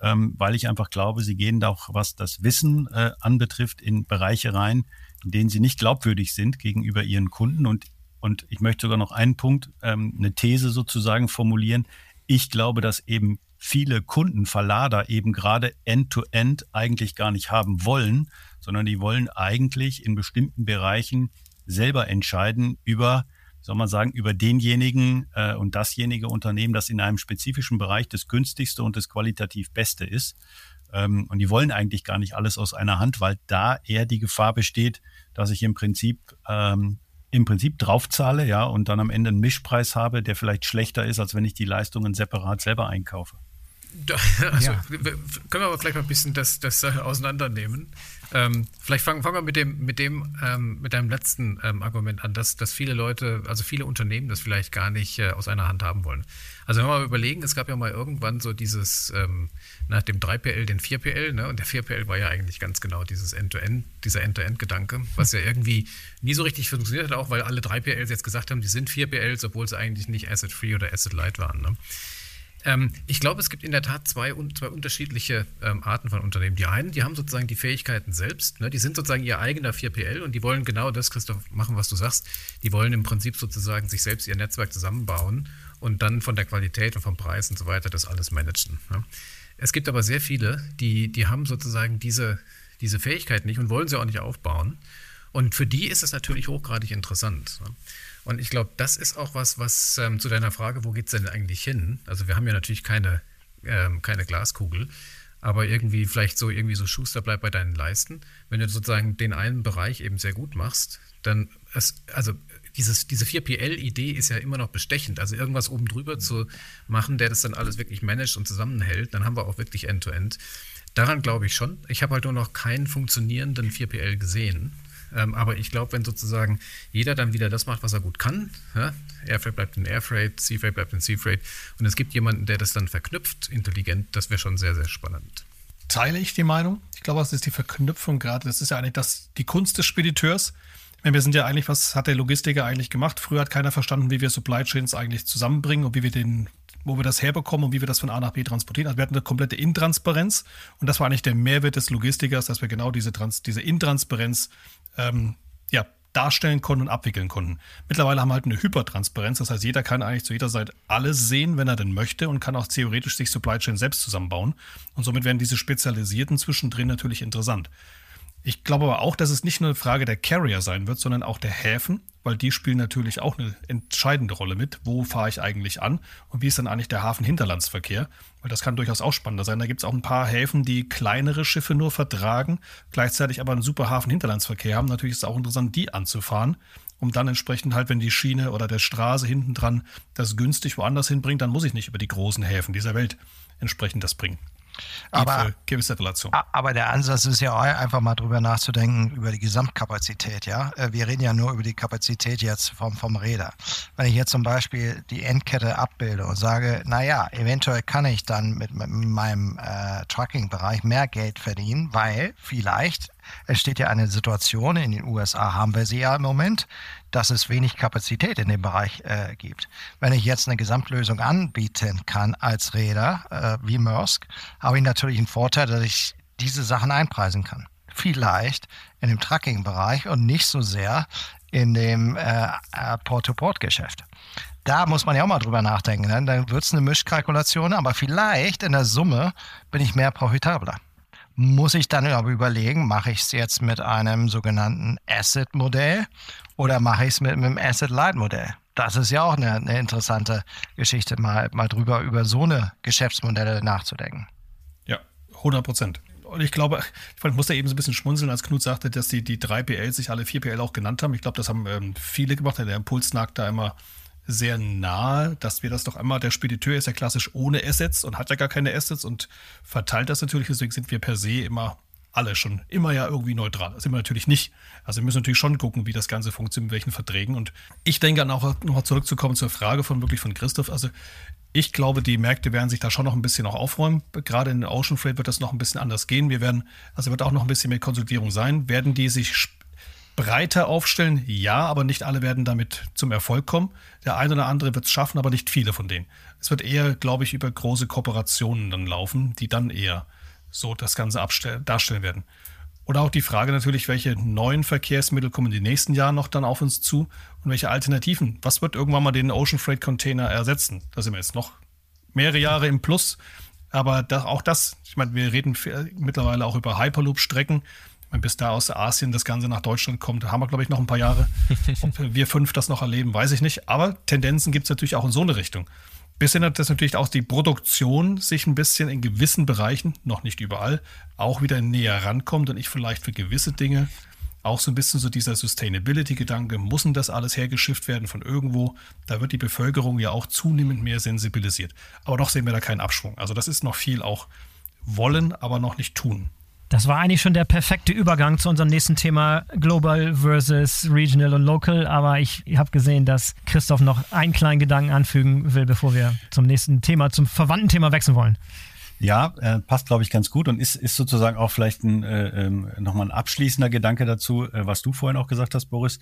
ähm, weil ich einfach glaube, sie gehen auch, was das Wissen äh, anbetrifft, in Bereiche rein, in denen sie nicht glaubwürdig sind gegenüber ihren Kunden. Und, und ich möchte sogar noch einen Punkt, ähm, eine These sozusagen formulieren. Ich glaube, dass eben viele Kunden, Verlader eben gerade End-to-End eigentlich gar nicht haben wollen, sondern die wollen eigentlich in bestimmten Bereichen selber entscheiden über soll man sagen, über denjenigen äh, und dasjenige Unternehmen, das in einem spezifischen Bereich das günstigste und das qualitativ beste ist. Ähm, und die wollen eigentlich gar nicht alles aus einer Hand, weil da eher die Gefahr besteht, dass ich im Prinzip ähm, im Prinzip draufzahle, ja, und dann am Ende einen Mischpreis habe, der vielleicht schlechter ist, als wenn ich die Leistungen separat selber einkaufe. (laughs) Also, ja. können wir aber vielleicht mal ein bisschen das, das auseinandernehmen. Ähm, vielleicht fangen, fangen wir mit dem, mit dem, ähm, mit deinem letzten ähm, Argument an, dass, dass viele Leute, also viele Unternehmen das vielleicht gar nicht äh, aus einer Hand haben wollen. Also wenn wir mal überlegen, es gab ja mal irgendwann so dieses, ähm, nach dem 3PL den 4PL, ne? Und der 4PL war ja eigentlich ganz genau dieses End-to-End, dieser End-to-End-Gedanke, was ja irgendwie nie so richtig funktioniert hat, auch weil alle 3PLs jetzt gesagt haben, die sind 4PLs, obwohl sie eigentlich nicht Asset-Free oder Asset-Light waren. Ne? Ähm, ich glaube, es gibt in der Tat zwei, zwei unterschiedliche ähm, Arten von Unternehmen. Die einen, die haben sozusagen die Fähigkeiten selbst, ne? die sind sozusagen ihr eigener 4PL und die wollen genau das, Christoph, machen, was du sagst. Die wollen im Prinzip sozusagen sich selbst ihr Netzwerk zusammenbauen und dann von der Qualität und vom Preis und so weiter das alles managen. Ne? Es gibt aber sehr viele, die, die haben sozusagen diese, diese Fähigkeit nicht und wollen sie auch nicht aufbauen. Und für die ist es natürlich hochgradig interessant. Ne? Und ich glaube, das ist auch was, was ähm, zu deiner Frage, wo geht es denn eigentlich hin? Also wir haben ja natürlich keine, ähm, keine Glaskugel, aber irgendwie vielleicht so irgendwie so Schuster bleibt bei deinen Leisten. Wenn du sozusagen den einen Bereich eben sehr gut machst, dann es, also dieses, diese 4PL-Idee ist ja immer noch bestechend. Also irgendwas oben drüber zu machen, der das dann alles wirklich managt und zusammenhält, dann haben wir auch wirklich End-to-End. -End. Daran glaube ich schon. Ich habe halt nur noch keinen funktionierenden 4PL gesehen. Ähm, aber ich glaube, wenn sozusagen jeder dann wieder das macht, was er gut kann, ja, Airfreight bleibt in Airfreight, Seafreight bleibt in Seafreight und es gibt jemanden, der das dann verknüpft, intelligent, das wäre schon sehr, sehr spannend. Teile ich die Meinung. Ich glaube, das ist die Verknüpfung gerade. Das ist ja eigentlich das, die Kunst des Spediteurs. Wir sind ja eigentlich, was hat der Logistiker eigentlich gemacht? Früher hat keiner verstanden, wie wir Supply Chains eigentlich zusammenbringen und wie wir den wo wir das herbekommen und wie wir das von A nach B transportieren. Also wir hatten eine komplette Intransparenz und das war eigentlich der Mehrwert des Logistikers, dass wir genau diese, Trans diese Intransparenz ähm, ja, darstellen konnten und abwickeln konnten. Mittlerweile haben wir halt eine Hypertransparenz, das heißt, jeder kann eigentlich zu jeder Zeit alles sehen, wenn er denn möchte und kann auch theoretisch sich Supply Chain selbst zusammenbauen. Und somit werden diese Spezialisierten zwischendrin natürlich interessant. Ich glaube aber auch, dass es nicht nur eine Frage der Carrier sein wird, sondern auch der Häfen, weil die spielen natürlich auch eine entscheidende Rolle mit. Wo fahre ich eigentlich an und wie ist dann eigentlich der Hafen-Hinterlandsverkehr? Weil das kann durchaus auch spannender sein. Da gibt es auch ein paar Häfen, die kleinere Schiffe nur vertragen, gleichzeitig aber einen super Hafen-Hinterlandsverkehr haben. Natürlich ist es auch interessant, die anzufahren, um dann entsprechend halt, wenn die Schiene oder der Straße hinten dran das günstig woanders hinbringt, dann muss ich nicht über die großen Häfen dieser Welt entsprechend das bringen aber. Aber der Ansatz ist ja auch einfach mal drüber nachzudenken, über die Gesamtkapazität, ja. Äh, wir reden ja nur über die Kapazität jetzt vom, vom Räder. Wenn ich jetzt zum Beispiel die Endkette abbilde und sage, naja, eventuell kann ich dann mit, mit meinem äh, Trucking-Bereich mehr Geld verdienen, weil vielleicht es steht ja eine Situation, in den USA haben wir sie ja im Moment, dass es wenig Kapazität in dem Bereich äh, gibt. Wenn ich jetzt eine Gesamtlösung anbieten kann als Räder äh, wie Maersk, habe ich natürlich einen Vorteil, dass ich diese Sachen einpreisen kann. Vielleicht in dem Trucking-Bereich und nicht so sehr in dem äh, äh Port-to-Port-Geschäft. Da muss man ja auch mal drüber nachdenken. Ne? Dann wird es eine Mischkalkulation, aber vielleicht in der Summe bin ich mehr profitabler muss ich dann aber überlegen, mache ich es jetzt mit einem sogenannten Asset-Modell oder mache ich es mit, mit einem Asset-Light-Modell? Das ist ja auch eine, eine, interessante Geschichte, mal, mal drüber über so eine Geschäftsmodelle nachzudenken. Ja, 100 Prozent. Und ich glaube, ich musste eben so ein bisschen schmunzeln, als Knut sagte, dass die, die 3PL sich alle 4PL auch genannt haben. Ich glaube, das haben ähm, viele gemacht. Der Impuls nagt da immer sehr nahe, dass wir das doch einmal, der Spediteur ist ja klassisch ohne Assets und hat ja gar keine Assets und verteilt das natürlich, deswegen sind wir per se immer alle schon immer ja irgendwie neutral. Das sind wir natürlich nicht. Also wir müssen natürlich schon gucken, wie das Ganze funktioniert, mit welchen Verträgen. Und ich denke dann auch nochmal zurückzukommen zur Frage von wirklich von Christoph. Also ich glaube, die Märkte werden sich da schon noch ein bisschen auch aufräumen. Gerade in Ocean Freight wird das noch ein bisschen anders gehen. Wir werden, also wird auch noch ein bisschen mehr Konsolidierung sein. Werden die sich breiter aufstellen? Ja, aber nicht alle werden damit zum Erfolg kommen. Der eine oder andere wird es schaffen, aber nicht viele von denen. Es wird eher, glaube ich, über große Kooperationen dann laufen, die dann eher so das Ganze darstellen werden. Oder auch die Frage natürlich, welche neuen Verkehrsmittel kommen den nächsten Jahren noch dann auf uns zu und welche Alternativen? Was wird irgendwann mal den Ocean Freight Container ersetzen? Da sind wir jetzt noch mehrere Jahre im Plus. Aber auch das, ich meine, wir reden mittlerweile auch über Hyperloop-Strecken bis da aus Asien das Ganze nach Deutschland kommt, haben wir, glaube ich, noch ein paar Jahre. (laughs) Ob wir fünf das noch erleben, weiß ich nicht. Aber Tendenzen gibt es natürlich auch in so eine Richtung. Bisschen hat das natürlich auch die Produktion sich ein bisschen in gewissen Bereichen, noch nicht überall, auch wieder näher rankommt und ich vielleicht für gewisse Dinge auch so ein bisschen so dieser Sustainability-Gedanke, muss denn das alles hergeschifft werden von irgendwo? Da wird die Bevölkerung ja auch zunehmend mehr sensibilisiert. Aber doch sehen wir da keinen Abschwung. Also das ist noch viel auch wollen, aber noch nicht tun. Das war eigentlich schon der perfekte Übergang zu unserem nächsten Thema Global versus Regional und Local. Aber ich habe gesehen, dass Christoph noch einen kleinen Gedanken anfügen will, bevor wir zum nächsten Thema, zum verwandten Thema wechseln wollen. Ja, äh, passt, glaube ich, ganz gut und ist, ist sozusagen auch vielleicht ein, äh, ähm, nochmal ein abschließender Gedanke dazu, äh, was du vorhin auch gesagt hast, Boris.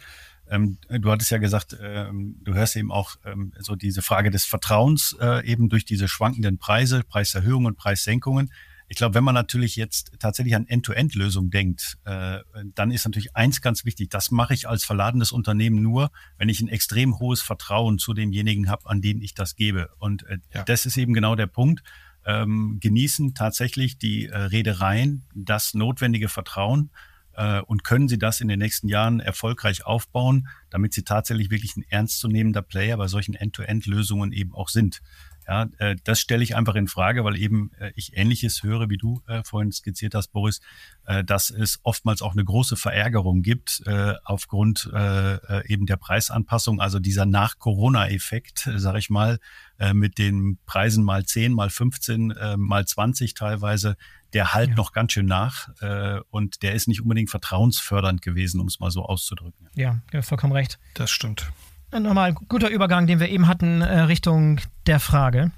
Ähm, du hattest ja gesagt, ähm, du hörst eben auch ähm, so diese Frage des Vertrauens äh, eben durch diese schwankenden Preise, Preiserhöhungen Preissenkungen. Ich glaube, wenn man natürlich jetzt tatsächlich an End-to-End-Lösungen denkt, äh, dann ist natürlich eins ganz wichtig. Das mache ich als verladenes Unternehmen nur, wenn ich ein extrem hohes Vertrauen zu demjenigen habe, an den ich das gebe. Und äh, ja. das ist eben genau der Punkt. Ähm, genießen tatsächlich die äh, Reedereien das notwendige Vertrauen äh, und können sie das in den nächsten Jahren erfolgreich aufbauen, damit sie tatsächlich wirklich ein ernstzunehmender Player bei solchen End-to-End-Lösungen eben auch sind. Ja, äh, das stelle ich einfach in Frage, weil eben äh, ich Ähnliches höre, wie du äh, vorhin skizziert hast, Boris, äh, dass es oftmals auch eine große Verärgerung gibt äh, aufgrund äh, äh eben der Preisanpassung, also dieser Nach-Corona-Effekt, äh, sage ich mal, äh, mit den Preisen mal 10, mal 15, äh, mal 20 teilweise, der halt ja. noch ganz schön nach äh, und der ist nicht unbedingt vertrauensfördernd gewesen, um es mal so auszudrücken. Ja, ja vollkommen recht. Das stimmt. Nochmal guter Übergang, den wir eben hatten, äh, Richtung der Frage,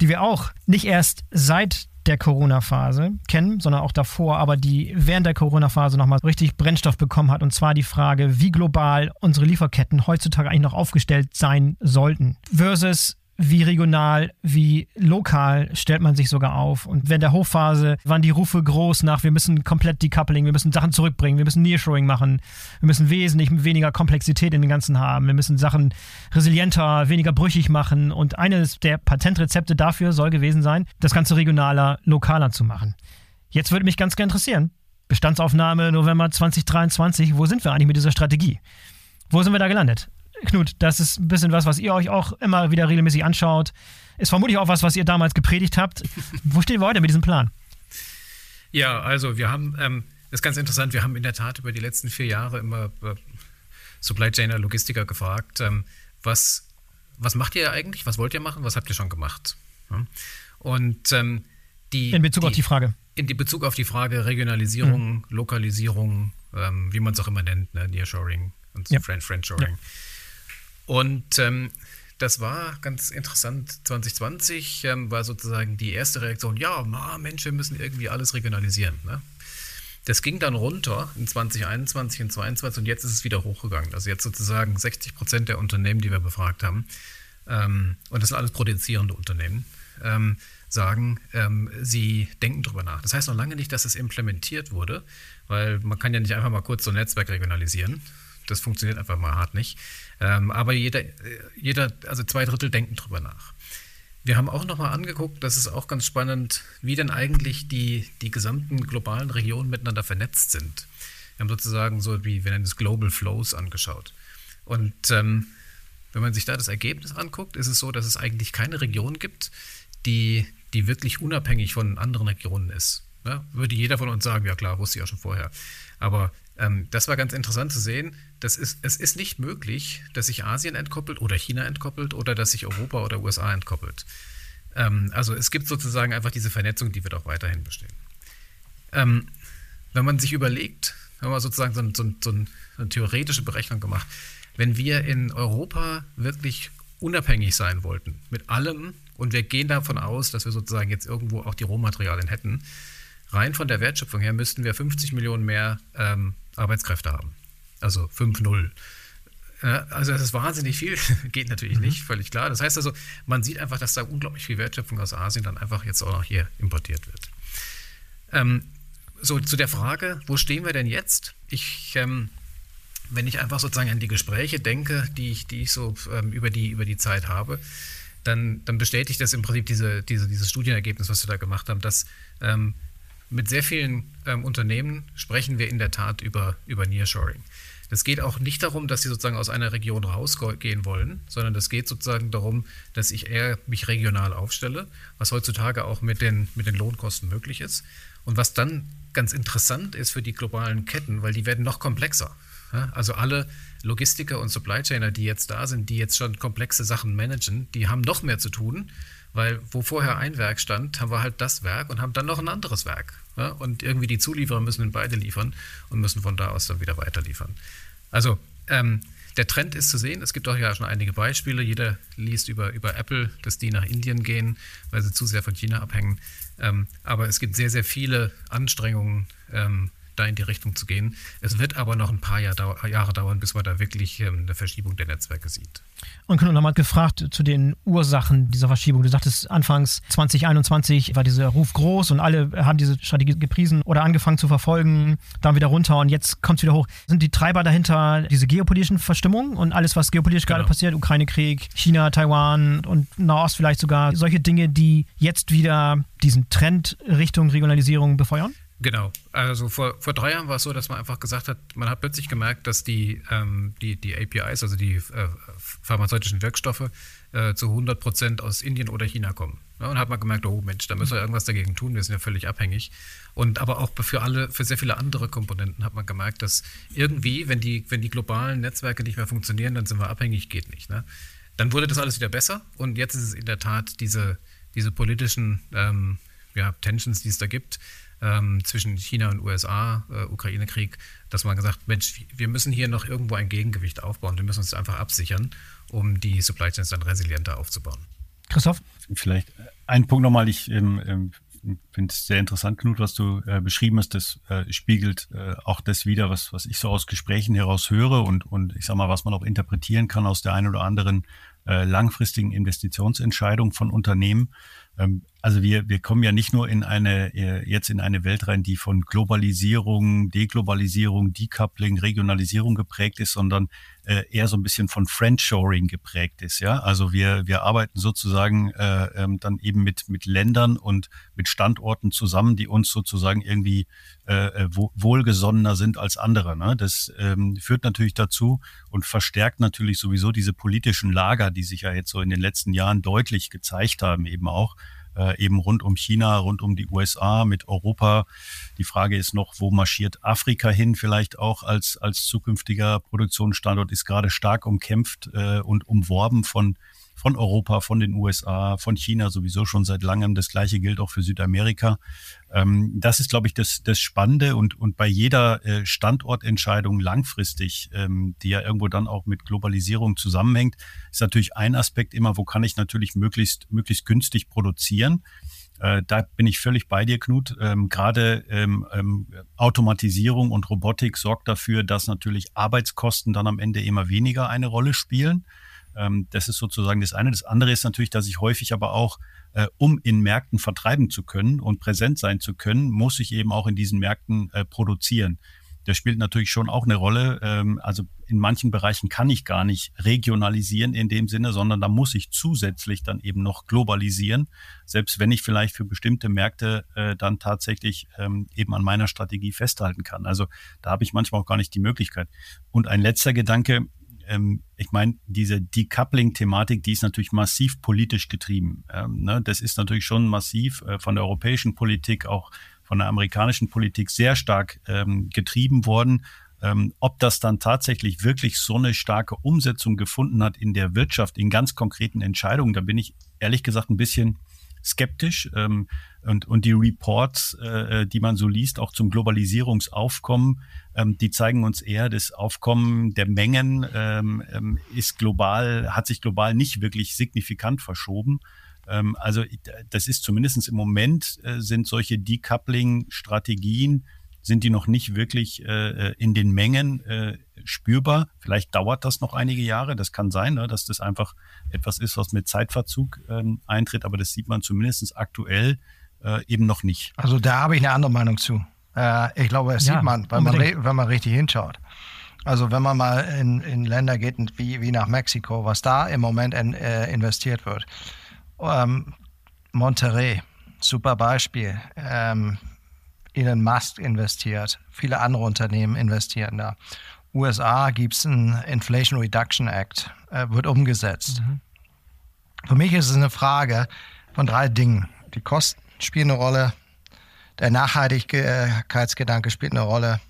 die wir auch nicht erst seit der Corona-Phase kennen, sondern auch davor, aber die während der Corona-Phase nochmal richtig Brennstoff bekommen hat. Und zwar die Frage, wie global unsere Lieferketten heutzutage eigentlich noch aufgestellt sein sollten. Versus wie regional, wie lokal stellt man sich sogar auf. Und während der Hochphase waren die Rufe groß nach, wir müssen komplett decoupling, wir müssen Sachen zurückbringen, wir müssen Nearshoring machen, wir müssen wesentlich weniger Komplexität in den Ganzen haben, wir müssen Sachen resilienter, weniger brüchig machen. Und eines der Patentrezepte dafür soll gewesen sein, das Ganze regionaler, lokaler zu machen. Jetzt würde mich ganz gerne interessieren, Bestandsaufnahme November 2023, wo sind wir eigentlich mit dieser Strategie? Wo sind wir da gelandet? Knut, das ist ein bisschen was, was ihr euch auch immer wieder regelmäßig anschaut. Ist vermutlich auch was, was ihr damals gepredigt habt. (laughs) Wo stehen wir heute mit diesem Plan? Ja, also wir haben, ähm, das ist ganz interessant, wir haben in der Tat über die letzten vier Jahre immer äh, Supply Chainer, Logistiker gefragt, ähm, was, was macht ihr eigentlich, was wollt ihr machen, was habt ihr schon gemacht? Ja? Und ähm, die, in Bezug die, auf die Frage. In die Bezug auf die Frage Regionalisierung, mhm. Lokalisierung, ähm, wie man es auch immer nennt, ne? Nearshoring und ja. Friendshoring. Ja. Und ähm, das war ganz interessant. 2020 ähm, war sozusagen die erste Reaktion, ja, ma, Mensch, wir müssen irgendwie alles regionalisieren. Ne? Das ging dann runter in 2021 und 2022 und jetzt ist es wieder hochgegangen. Also jetzt sozusagen 60 Prozent der Unternehmen, die wir befragt haben, ähm, und das sind alles produzierende Unternehmen, ähm, sagen, ähm, sie denken darüber nach. Das heißt noch lange nicht, dass es implementiert wurde, weil man kann ja nicht einfach mal kurz so ein Netzwerk regionalisieren. Das funktioniert einfach mal hart nicht. Ähm, aber jeder, jeder, also zwei Drittel denken drüber nach. Wir haben auch nochmal angeguckt, das ist auch ganz spannend, wie denn eigentlich die, die gesamten globalen Regionen miteinander vernetzt sind. Wir haben sozusagen so wie, wir nennen es Global Flows angeschaut. Und ähm, wenn man sich da das Ergebnis anguckt, ist es so, dass es eigentlich keine Region gibt, die, die wirklich unabhängig von anderen Regionen ist. Ja, würde jeder von uns sagen, ja klar, wusste ich auch schon vorher. Aber ähm, das war ganz interessant zu sehen. Das ist, es ist nicht möglich, dass sich Asien entkoppelt oder China entkoppelt oder dass sich Europa oder USA entkoppelt. Ähm, also es gibt sozusagen einfach diese Vernetzung, die wird auch weiterhin bestehen. Ähm, wenn man sich überlegt, haben wir sozusagen so, so, so eine theoretische Berechnung gemacht, wenn wir in Europa wirklich unabhängig sein wollten mit allem und wir gehen davon aus, dass wir sozusagen jetzt irgendwo auch die Rohmaterialien hätten, rein von der Wertschöpfung her müssten wir 50 Millionen mehr ähm, Arbeitskräfte haben. Also 5-0. Also das ist wahnsinnig viel, (laughs) geht natürlich mhm. nicht, völlig klar. Das heißt also, man sieht einfach, dass da unglaublich viel Wertschöpfung aus Asien dann einfach jetzt auch noch hier importiert wird. Ähm, so zu der Frage, wo stehen wir denn jetzt? Ich, ähm, wenn ich einfach sozusagen an die Gespräche denke, die ich, die ich so ähm, über, die, über die Zeit habe, dann, dann bestätigt das im Prinzip diese, diese, dieses Studienergebnis, was wir da gemacht haben, dass ähm, mit sehr vielen ähm, Unternehmen sprechen wir in der Tat über, über Nearshoring. Das geht auch nicht darum, dass sie sozusagen aus einer Region rausgehen wollen, sondern es geht sozusagen darum, dass ich eher mich regional aufstelle, was heutzutage auch mit den, mit den Lohnkosten möglich ist. Und was dann ganz interessant ist für die globalen Ketten, weil die werden noch komplexer. Also alle Logistiker und Supply Chainer, die jetzt da sind, die jetzt schon komplexe Sachen managen, die haben noch mehr zu tun, weil wo vorher ein Werk stand, haben wir halt das Werk und haben dann noch ein anderes Werk. Und irgendwie die Zulieferer müssen in beide liefern und müssen von da aus dann wieder weiter liefern. Also ähm, der Trend ist zu sehen. Es gibt auch ja schon einige Beispiele. Jeder liest über, über Apple, dass die nach Indien gehen, weil sie zu sehr von China abhängen. Ähm, aber es gibt sehr, sehr viele Anstrengungen, ähm, da in die Richtung zu gehen. Es wird aber noch ein paar Jahr dau Jahre dauern, bis man da wirklich ähm, eine Verschiebung der Netzwerke sieht. Und Knut nochmal gefragt zu den Ursachen dieser Verschiebung. Du sagtest, anfangs 2021 war dieser Ruf groß und alle haben diese Strategie gepriesen oder angefangen zu verfolgen, dann wieder runter und jetzt kommt es wieder hoch. Sind die Treiber dahinter diese geopolitischen Verstimmungen und alles, was geopolitisch genau. gerade passiert, Ukraine-Krieg, China, Taiwan und Nahost vielleicht sogar, solche Dinge, die jetzt wieder diesen Trend Richtung Regionalisierung befeuern? Genau. Also vor, vor drei Jahren war es so, dass man einfach gesagt hat, man hat plötzlich gemerkt, dass die, ähm, die, die APIs, also die äh, pharmazeutischen Wirkstoffe, äh, zu 100 Prozent aus Indien oder China kommen. Ja, und hat man gemerkt, oh Mensch, da müssen wir irgendwas dagegen tun, wir sind ja völlig abhängig. Und aber auch für alle, für sehr viele andere Komponenten hat man gemerkt, dass irgendwie, wenn die, wenn die globalen Netzwerke nicht mehr funktionieren, dann sind wir abhängig, geht nicht. Ne? Dann wurde das alles wieder besser und jetzt ist es in der Tat diese, diese politischen ähm, ja, Tensions, die es da gibt, ähm, zwischen China und USA, äh, Ukraine-Krieg, dass man gesagt, Mensch, wir müssen hier noch irgendwo ein Gegengewicht aufbauen. Wir müssen uns einfach absichern, um die Supply Chains dann resilienter aufzubauen. Christoph? Vielleicht ein Punkt nochmal. Ich ähm, ähm finde es sehr interessant, Knut, was du äh, beschrieben hast. Das äh, spiegelt äh, auch das wieder, was, was ich so aus Gesprächen heraus höre und, und ich sag mal, was man auch interpretieren kann aus der einen oder anderen äh, langfristigen Investitionsentscheidung von Unternehmen. Ähm, also wir, wir kommen ja nicht nur in eine, äh, jetzt in eine Welt rein, die von Globalisierung, Deglobalisierung, Decoupling, Regionalisierung geprägt ist, sondern äh, eher so ein bisschen von Friendshoring geprägt ist. Ja, also wir, wir arbeiten sozusagen äh, ähm, dann eben mit, mit Ländern und mit Standorten zusammen, die uns sozusagen irgendwie äh, äh wohlgesonnener sind als andere. Ne? Das ähm, führt natürlich dazu und verstärkt natürlich sowieso diese politischen Lager, die sich ja jetzt so in den letzten Jahren deutlich gezeigt haben, eben auch äh, eben rund um China, rund um die USA, mit Europa. Die Frage ist noch, wo marschiert Afrika hin? Vielleicht auch als, als zukünftiger Produktionsstandort ist gerade stark umkämpft äh, und umworben von von Europa, von den USA, von China sowieso schon seit langem. Das gleiche gilt auch für Südamerika. Ähm, das ist, glaube ich, das, das Spannende und, und bei jeder äh, Standortentscheidung langfristig, ähm, die ja irgendwo dann auch mit Globalisierung zusammenhängt, ist natürlich ein Aspekt immer, wo kann ich natürlich möglichst, möglichst günstig produzieren. Äh, da bin ich völlig bei dir, Knut. Ähm, Gerade ähm, ähm, Automatisierung und Robotik sorgt dafür, dass natürlich Arbeitskosten dann am Ende immer weniger eine Rolle spielen. Ähm, das ist sozusagen das eine. Das andere ist natürlich, dass ich häufig aber auch, äh, um in Märkten vertreiben zu können und präsent sein zu können, muss ich eben auch in diesen Märkten äh, produzieren. Das spielt natürlich schon auch eine Rolle. Ähm, also in manchen Bereichen kann ich gar nicht regionalisieren in dem Sinne, sondern da muss ich zusätzlich dann eben noch globalisieren, selbst wenn ich vielleicht für bestimmte Märkte äh, dann tatsächlich ähm, eben an meiner Strategie festhalten kann. Also da habe ich manchmal auch gar nicht die Möglichkeit. Und ein letzter Gedanke, ähm, ich meine, diese Decoupling-Thematik, die ist natürlich massiv politisch getrieben. Ähm, ne? Das ist natürlich schon massiv äh, von der europäischen Politik, auch von der amerikanischen Politik sehr stark ähm, getrieben worden. Ähm, ob das dann tatsächlich wirklich so eine starke Umsetzung gefunden hat in der Wirtschaft, in ganz konkreten Entscheidungen, da bin ich ehrlich gesagt ein bisschen skeptisch. Ähm, und, und die Reports, äh, die man so liest, auch zum Globalisierungsaufkommen, ähm, die zeigen uns eher, das Aufkommen der Mengen ähm, ähm, ist global, hat sich global nicht wirklich signifikant verschoben. Ähm, also das ist zumindest im Moment äh, sind solche Decoupling-Strategien sind die noch nicht wirklich äh, in den Mengen äh, spürbar. Vielleicht dauert das noch einige Jahre. Das kann sein, ne, dass das einfach etwas ist, was mit Zeitverzug ähm, eintritt. Aber das sieht man zumindest aktuell äh, eben noch nicht. Also da habe ich eine andere Meinung zu. Äh, ich glaube, das ja, sieht man, wenn man, wenn man richtig hinschaut. Also wenn man mal in, in Länder geht wie, wie nach Mexiko, was da im Moment in, äh, investiert wird. Ähm, Monterrey, super Beispiel. Ähm, Elon Musk investiert, viele andere Unternehmen investieren da. USA gibt es einen Inflation Reduction Act, äh, wird umgesetzt. Mhm. Für mich ist es eine Frage von drei Dingen. Die Kosten spielen eine Rolle, der Nachhaltigkeitsgedanke spielt eine Rolle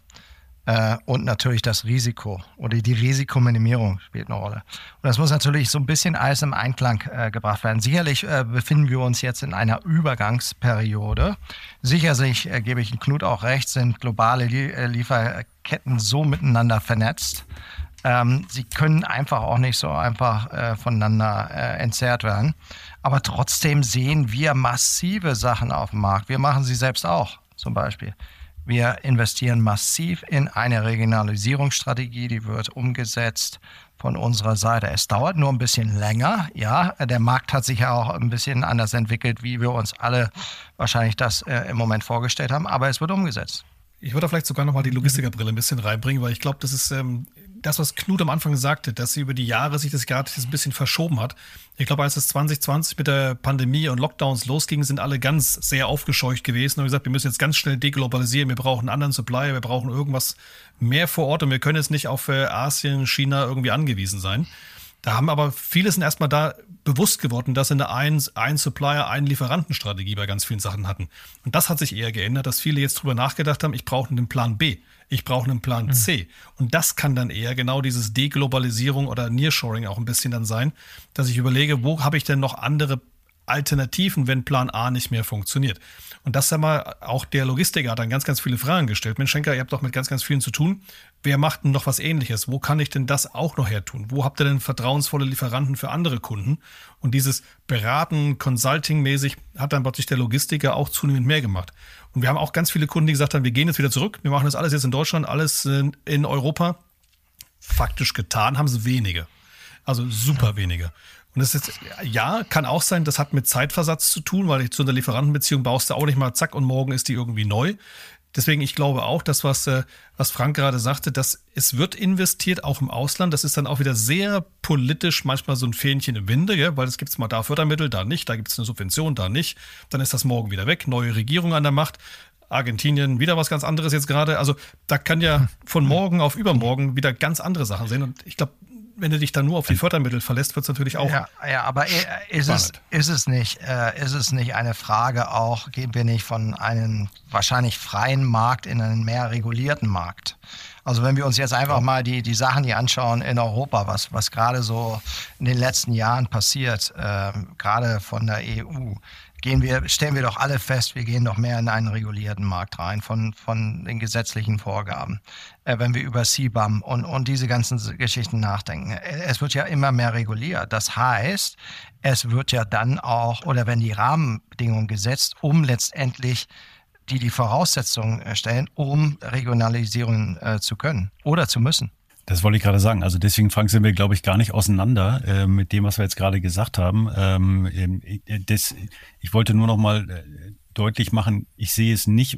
äh, und natürlich das Risiko oder die Risikominimierung spielt eine Rolle. Und das muss natürlich so ein bisschen alles im Einklang äh, gebracht werden. Sicherlich äh, befinden wir uns jetzt in einer Übergangsperiode. Sicherlich, äh, gebe ich Knut auch recht, sind globale äh, Lieferketten so miteinander vernetzt. Ähm, sie können einfach auch nicht so einfach äh, voneinander entzerrt werden. Aber trotzdem sehen wir massive Sachen auf dem Markt. Wir machen sie selbst auch, zum Beispiel. Wir investieren massiv in eine Regionalisierungsstrategie, die wird umgesetzt von unserer Seite. Es dauert nur ein bisschen länger. Ja, der Markt hat sich ja auch ein bisschen anders entwickelt, wie wir uns alle wahrscheinlich das äh, im Moment vorgestellt haben, aber es wird umgesetzt. Ich würde vielleicht sogar nochmal die Logistikerbrille ein bisschen reinbringen, weil ich glaube, das ist ähm, das, was Knut am Anfang sagte, dass sie über die Jahre sich das gerade ein bisschen verschoben hat. Ich glaube, als es 2020 mit der Pandemie und Lockdowns losging, sind alle ganz sehr aufgescheucht gewesen und gesagt, wir müssen jetzt ganz schnell deglobalisieren, wir brauchen einen anderen Supplier, wir brauchen irgendwas mehr vor Ort und wir können jetzt nicht auf äh, Asien, China irgendwie angewiesen sein. Da haben aber viele sind erstmal da bewusst geworden, dass sie eine ein, ein Supplier, ein Lieferantenstrategie bei ganz vielen Sachen hatten. Und das hat sich eher geändert, dass viele jetzt drüber nachgedacht haben, ich brauche einen Plan B. Ich brauche einen Plan C. Mhm. Und das kann dann eher genau dieses Deglobalisierung oder Nearshoring auch ein bisschen dann sein, dass ich überlege, wo habe ich denn noch andere Alternativen, wenn Plan A nicht mehr funktioniert. Und das sag mal, auch der Logistiker hat dann ganz, ganz viele Fragen gestellt. Mensch, Schenker, ihr habt doch mit ganz, ganz vielen zu tun. Wer macht denn noch was ähnliches? Wo kann ich denn das auch noch her tun? Wo habt ihr denn vertrauensvolle Lieferanten für andere Kunden? Und dieses Beraten, Consulting-mäßig hat dann plötzlich der Logistiker auch zunehmend mehr gemacht. Und wir haben auch ganz viele Kunden, die gesagt haben, wir gehen jetzt wieder zurück. Wir machen das alles jetzt in Deutschland, alles in Europa. Faktisch getan haben sie wenige. Also super wenige. Und das ist, ja, kann auch sein, das hat mit Zeitversatz zu tun, weil zu einer Lieferantenbeziehung baust du auch nicht mal zack und morgen ist die irgendwie neu. Deswegen, ich glaube auch, dass was, äh, was Frank gerade sagte, dass es wird investiert, auch im Ausland. Das ist dann auch wieder sehr politisch, manchmal so ein Fähnchen im Winde, ja? weil es gibt mal da Fördermittel, da nicht, da gibt es eine Subvention, da nicht. Dann ist das morgen wieder weg, neue Regierung an der Macht. Argentinien wieder was ganz anderes jetzt gerade. Also da kann ja von morgen auf übermorgen wieder ganz andere Sachen sehen. Und ich glaube, wenn du dich dann nur auf die Fördermittel verlässt, wird es natürlich auch. Ja, ja aber ist es, ist, es nicht, äh, ist es nicht eine Frage auch, gehen wir nicht von einem wahrscheinlich freien Markt in einen mehr regulierten Markt? Also wenn wir uns jetzt einfach mal die, die Sachen hier anschauen in Europa, was, was gerade so in den letzten Jahren passiert, äh, gerade von der EU, gehen wir, stellen wir doch alle fest, wir gehen doch mehr in einen regulierten Markt rein von, von den gesetzlichen Vorgaben, äh, wenn wir über CBAM und, und diese ganzen Geschichten nachdenken. Es wird ja immer mehr reguliert. Das heißt, es wird ja dann auch, oder wenn die Rahmenbedingungen gesetzt, um letztendlich die die Voraussetzungen stellen, um Regionalisierung äh, zu können oder zu müssen. Das wollte ich gerade sagen. Also deswegen, Frank, sind wir, glaube ich, gar nicht auseinander äh, mit dem, was wir jetzt gerade gesagt haben. Ähm, äh, das, ich wollte nur noch mal äh, deutlich machen, ich sehe es nicht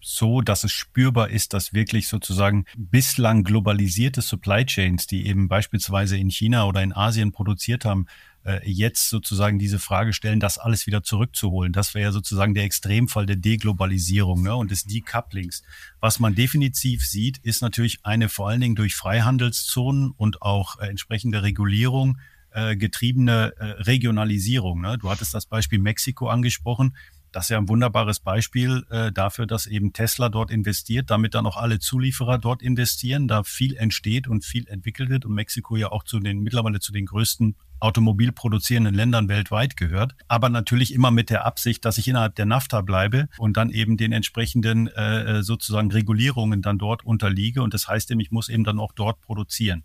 so, dass es spürbar ist, dass wirklich sozusagen bislang globalisierte Supply Chains, die eben beispielsweise in China oder in Asien produziert haben, äh, jetzt sozusagen diese Frage stellen, das alles wieder zurückzuholen. Das wäre ja sozusagen der Extremfall der Deglobalisierung ne, und des Decouplings. Was man definitiv sieht, ist natürlich eine vor allen Dingen durch Freihandelszonen und auch äh, entsprechende Regulierung äh, getriebene äh, Regionalisierung. Ne? Du hattest das Beispiel Mexiko angesprochen. Das ist ja ein wunderbares Beispiel äh, dafür, dass eben Tesla dort investiert, damit dann auch alle Zulieferer dort investieren, da viel entsteht und viel entwickelt wird und Mexiko ja auch zu den mittlerweile zu den größten automobilproduzierenden Ländern weltweit gehört, aber natürlich immer mit der Absicht, dass ich innerhalb der NAFTA bleibe und dann eben den entsprechenden äh, sozusagen Regulierungen dann dort unterliege und das heißt eben, ich muss eben dann auch dort produzieren.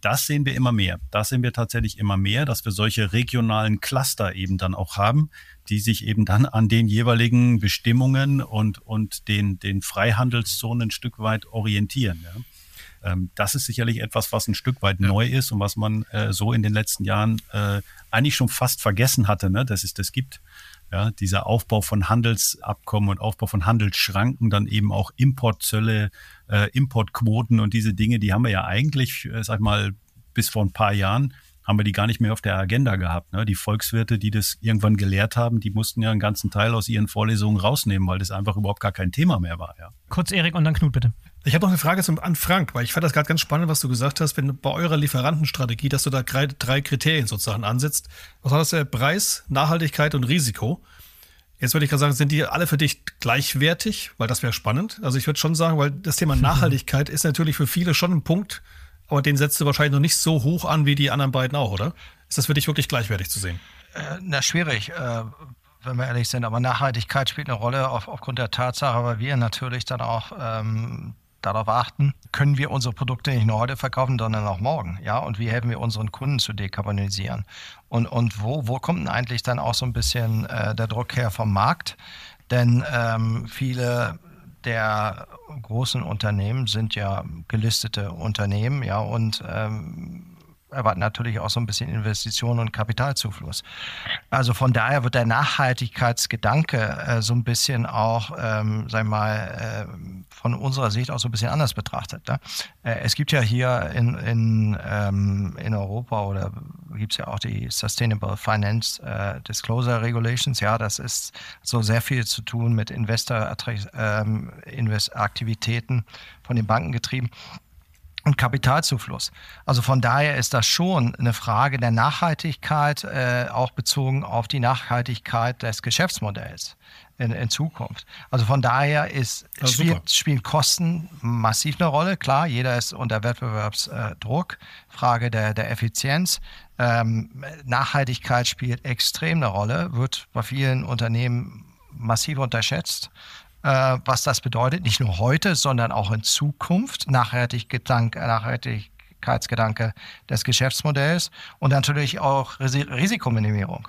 Das sehen wir immer mehr. Das sehen wir tatsächlich immer mehr, dass wir solche regionalen Cluster eben dann auch haben, die sich eben dann an den jeweiligen Bestimmungen und, und den, den Freihandelszonen ein Stück weit orientieren. Ja. Ähm, das ist sicherlich etwas, was ein Stück weit ja. neu ist und was man äh, so in den letzten Jahren äh, eigentlich schon fast vergessen hatte, ne, dass es das gibt. Ja, dieser Aufbau von Handelsabkommen und Aufbau von Handelsschranken, dann eben auch Importzölle, äh, Importquoten und diese Dinge, die haben wir ja eigentlich, äh, sag mal, bis vor ein paar Jahren haben wir die gar nicht mehr auf der Agenda gehabt. Ne? Die Volkswirte, die das irgendwann gelehrt haben, die mussten ja einen ganzen Teil aus ihren Vorlesungen rausnehmen, weil das einfach überhaupt gar kein Thema mehr war. Ja. Kurz Erik und dann Knut, bitte. Ich habe noch eine Frage zum, an Frank, weil ich fand das gerade ganz spannend, was du gesagt hast, wenn bei eurer Lieferantenstrategie, dass du da drei, drei Kriterien sozusagen ansetzt. Was war das? Der Preis, Nachhaltigkeit und Risiko. Jetzt würde ich gerade sagen, sind die alle für dich gleichwertig? Weil das wäre spannend. Also ich würde schon sagen, weil das Thema (laughs) Nachhaltigkeit ist natürlich für viele schon ein Punkt, aber den setzt du wahrscheinlich noch nicht so hoch an wie die anderen beiden auch, oder? Ist das für dich wirklich gleichwertig zu sehen? Äh, na, schwierig. Äh, wenn wir ehrlich sind. Aber Nachhaltigkeit spielt eine Rolle auf, aufgrund der Tatsache, weil wir natürlich dann auch ähm, darauf achten, können wir unsere Produkte nicht nur heute verkaufen, sondern auch morgen. Ja, und wie helfen wir unseren Kunden zu dekarbonisieren? Und, und wo, wo kommt denn eigentlich dann auch so ein bisschen äh, der Druck her vom Markt? Denn ähm, viele der großen Unternehmen sind ja gelistete Unternehmen, ja, und ähm, erwarten natürlich auch so ein bisschen Investitionen und Kapitalzufluss. Also von daher wird der Nachhaltigkeitsgedanke äh, so ein bisschen auch, ähm, sagen wir mal, äh, von unserer Sicht auch so ein bisschen anders betrachtet. Ne? Äh, es gibt ja hier in, in, ähm, in Europa oder gibt es ja auch die Sustainable Finance äh, Disclosure Regulations. Ja, das ist so sehr viel zu tun mit Investor-Aktivitäten ähm, von den Banken getrieben und Kapitalzufluss. Also von daher ist das schon eine Frage der Nachhaltigkeit, äh, auch bezogen auf die Nachhaltigkeit des Geschäftsmodells in, in Zukunft. Also von daher ist, ja, spielt, spielen Kosten massiv eine Rolle. Klar, jeder ist unter Wettbewerbsdruck, Frage der, der Effizienz. Ähm, Nachhaltigkeit spielt extrem eine Rolle, wird bei vielen Unternehmen massiv unterschätzt äh, was das bedeutet, nicht nur heute, sondern auch in Zukunft, Nachhaltiggedanke, Nachhaltigkeitsgedanke des Geschäftsmodells und natürlich auch Risikominimierung.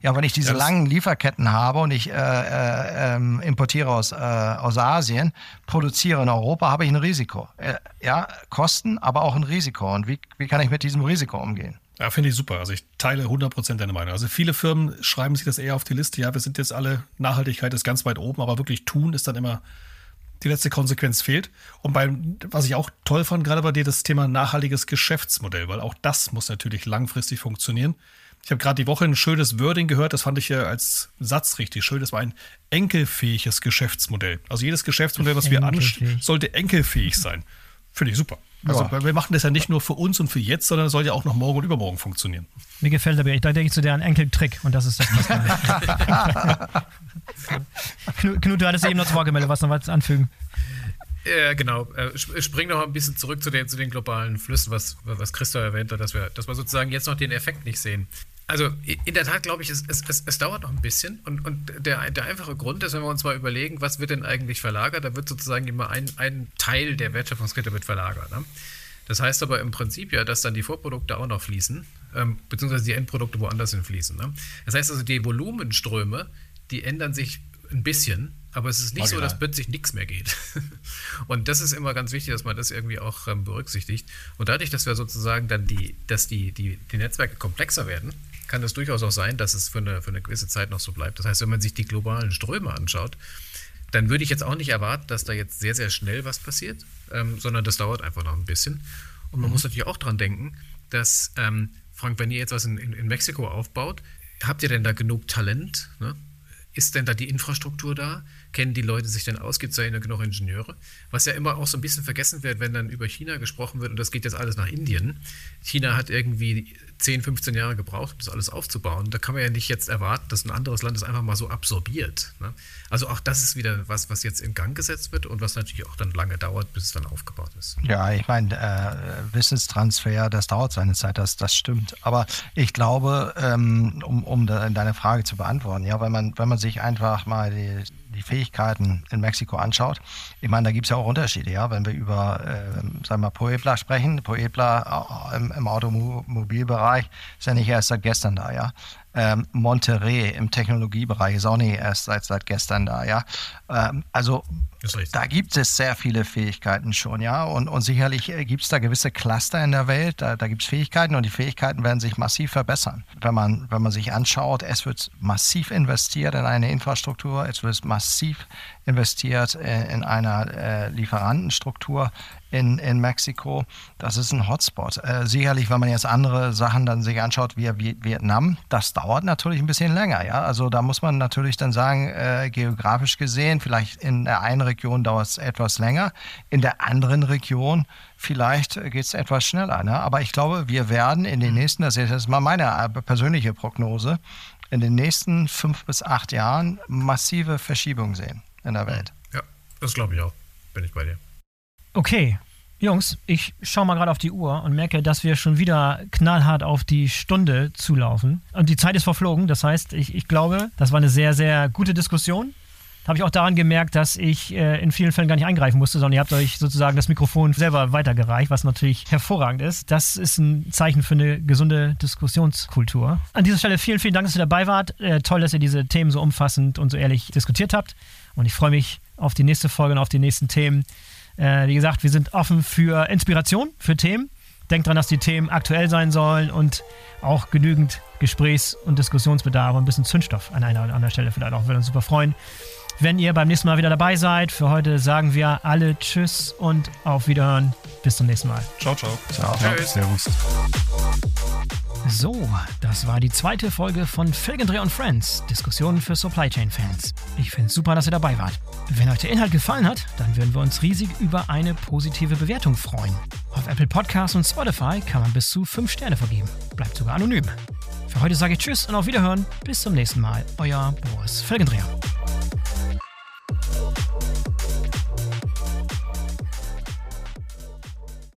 Ja, wenn ich diese ja, langen Lieferketten habe und ich äh, äh, ähm, importiere aus, äh, aus Asien, produziere in Europa, habe ich ein Risiko. Äh, ja, Kosten, aber auch ein Risiko. Und wie, wie kann ich mit diesem Risiko umgehen? Ja, finde ich super. Also ich teile 100% deine Meinung. Also viele Firmen schreiben sich das eher auf die Liste. Ja, wir sind jetzt alle, Nachhaltigkeit ist ganz weit oben, aber wirklich tun ist dann immer, die letzte Konsequenz fehlt. Und beim, was ich auch toll fand, gerade bei dir, das Thema nachhaltiges Geschäftsmodell, weil auch das muss natürlich langfristig funktionieren. Ich habe gerade die Woche ein schönes Wording gehört, das fand ich ja als Satz richtig schön. Das war ein enkelfähiges Geschäftsmodell. Also jedes Geschäftsmodell, was wir anstreben, sollte enkelfähig sein. Finde ich super. Also ja. wir machen das ja nicht nur für uns und für jetzt, sondern es soll ja auch noch morgen und übermorgen funktionieren. Mir gefällt aber, da denke ich zu dir einen Enkeltrick und das ist das, was (laughs) Knut, Knut, du hattest eben noch zwei gemeldet, was noch was anfügen? Ja, genau. Äh, spring noch ein bisschen zurück zu den, zu den globalen Flüssen, was, was Christo erwähnt hat, dass wir, dass wir sozusagen jetzt noch den Effekt nicht sehen. Also in der Tat glaube ich, es, es, es, dauert noch ein bisschen. Und, und der, der einfache Grund ist, wenn wir uns mal überlegen, was wird denn eigentlich verlagert, da wird sozusagen immer ein, ein Teil der Wertschöpfungskette wird verlagert. Ne? Das heißt aber im Prinzip ja, dass dann die Vorprodukte auch noch fließen, ähm, beziehungsweise die Endprodukte woanders hin fließen. Ne? Das heißt also, die Volumenströme, die ändern sich ein bisschen, aber es ist nicht Original. so, dass plötzlich nichts mehr geht. (laughs) Und das ist immer ganz wichtig, dass man das irgendwie auch ähm, berücksichtigt. Und dadurch, dass wir sozusagen dann die, dass die, die, die Netzwerke komplexer werden, kann es durchaus auch sein, dass es für eine, für eine gewisse Zeit noch so bleibt. Das heißt, wenn man sich die globalen Ströme anschaut, dann würde ich jetzt auch nicht erwarten, dass da jetzt sehr, sehr schnell was passiert, ähm, sondern das dauert einfach noch ein bisschen. Und man mhm. muss natürlich auch dran denken, dass, ähm, Frank, wenn ihr jetzt was in, in, in, Mexiko aufbaut, habt ihr denn da genug Talent? Ne? Ist denn da die Infrastruktur da? Kennen die Leute sich denn aus? Gibt es da genug Ingenieure? Was ja immer auch so ein bisschen vergessen wird, wenn dann über China gesprochen wird und das geht jetzt alles nach Indien. China hat irgendwie 10, 15 Jahre gebraucht, um das alles aufzubauen. Da kann man ja nicht jetzt erwarten, dass ein anderes Land es einfach mal so absorbiert. Ne? Also auch das ist wieder was, was jetzt in Gang gesetzt wird und was natürlich auch dann lange dauert, bis es dann aufgebaut ist. Ja, ich meine, äh, Wissenstransfer, das dauert seine Zeit, das, das stimmt. Aber ich glaube, ähm, um, um deine Frage zu beantworten, ja, wenn man, wenn man sich einfach mal die die Fähigkeiten in Mexiko anschaut, ich meine, da gibt es ja auch Unterschiede, ja. Wenn wir über, äh, sagen wir mal, Puebla sprechen, Puebla äh, im, im Automobilbereich ist ja nicht erst seit gestern da, ja ähm, Monterey im Technologiebereich ist auch nicht erst seit, seit gestern da, ja. Ähm, also da gibt es sehr viele Fähigkeiten schon, ja. Und, und sicherlich äh, gibt es da gewisse Cluster in der Welt, da, da gibt es Fähigkeiten und die Fähigkeiten werden sich massiv verbessern. Wenn man, wenn man sich anschaut, es wird massiv investiert in eine Infrastruktur, es wird massiv investiert in, äh, in einer äh, Lieferantenstruktur in, in Mexiko. Das ist ein Hotspot. Äh, sicherlich, wenn man jetzt andere Sachen dann sich anschaut, wie, Vietnam, das dauert natürlich ein bisschen länger. Ja? Also da muss man natürlich dann sagen, äh, geografisch gesehen, vielleicht in der einen Region dauert es etwas länger, in der anderen Region vielleicht geht es etwas schneller. Ne? Aber ich glaube, wir werden in den nächsten, das ist jetzt mal meine äh, persönliche Prognose, in den nächsten fünf bis acht Jahren massive Verschiebungen sehen in der Welt. Ja, das glaube ich auch. Bin ich bei dir. Okay, Jungs, ich schaue mal gerade auf die Uhr und merke, dass wir schon wieder knallhart auf die Stunde zulaufen. Und die Zeit ist verflogen. Das heißt, ich, ich glaube, das war eine sehr, sehr gute Diskussion. Habe ich auch daran gemerkt, dass ich äh, in vielen Fällen gar nicht eingreifen musste, sondern ihr habt euch sozusagen das Mikrofon selber weitergereicht, was natürlich hervorragend ist. Das ist ein Zeichen für eine gesunde Diskussionskultur. An dieser Stelle vielen, vielen Dank, dass ihr dabei wart. Äh, toll, dass ihr diese Themen so umfassend und so ehrlich diskutiert habt. Und ich freue mich auf die nächste Folge und auf die nächsten Themen. Äh, wie gesagt, wir sind offen für Inspiration, für Themen. Denkt dran, dass die Themen aktuell sein sollen und auch genügend Gesprächs- und Diskussionsbedarf und ein bisschen Zündstoff an einer oder anderen Stelle vielleicht auch. Würde uns super freuen, wenn ihr beim nächsten Mal wieder dabei seid. Für heute sagen wir alle Tschüss und auf Wiederhören. Bis zum nächsten Mal. Ciao, ciao. Ciao. ciao. Servus. So, das war die zweite Folge von Felgendreh und Friends, Diskussionen für Supply Chain Fans. Ich finde es super, dass ihr dabei wart. Wenn euch der Inhalt gefallen hat, dann würden wir uns riesig über eine positive Bewertung freuen. Auf Apple Podcasts und Spotify kann man bis zu 5 Sterne vergeben. Bleibt sogar anonym. Für heute sage ich Tschüss und auf Wiederhören. Bis zum nächsten Mal. Euer Boris Felgendreher.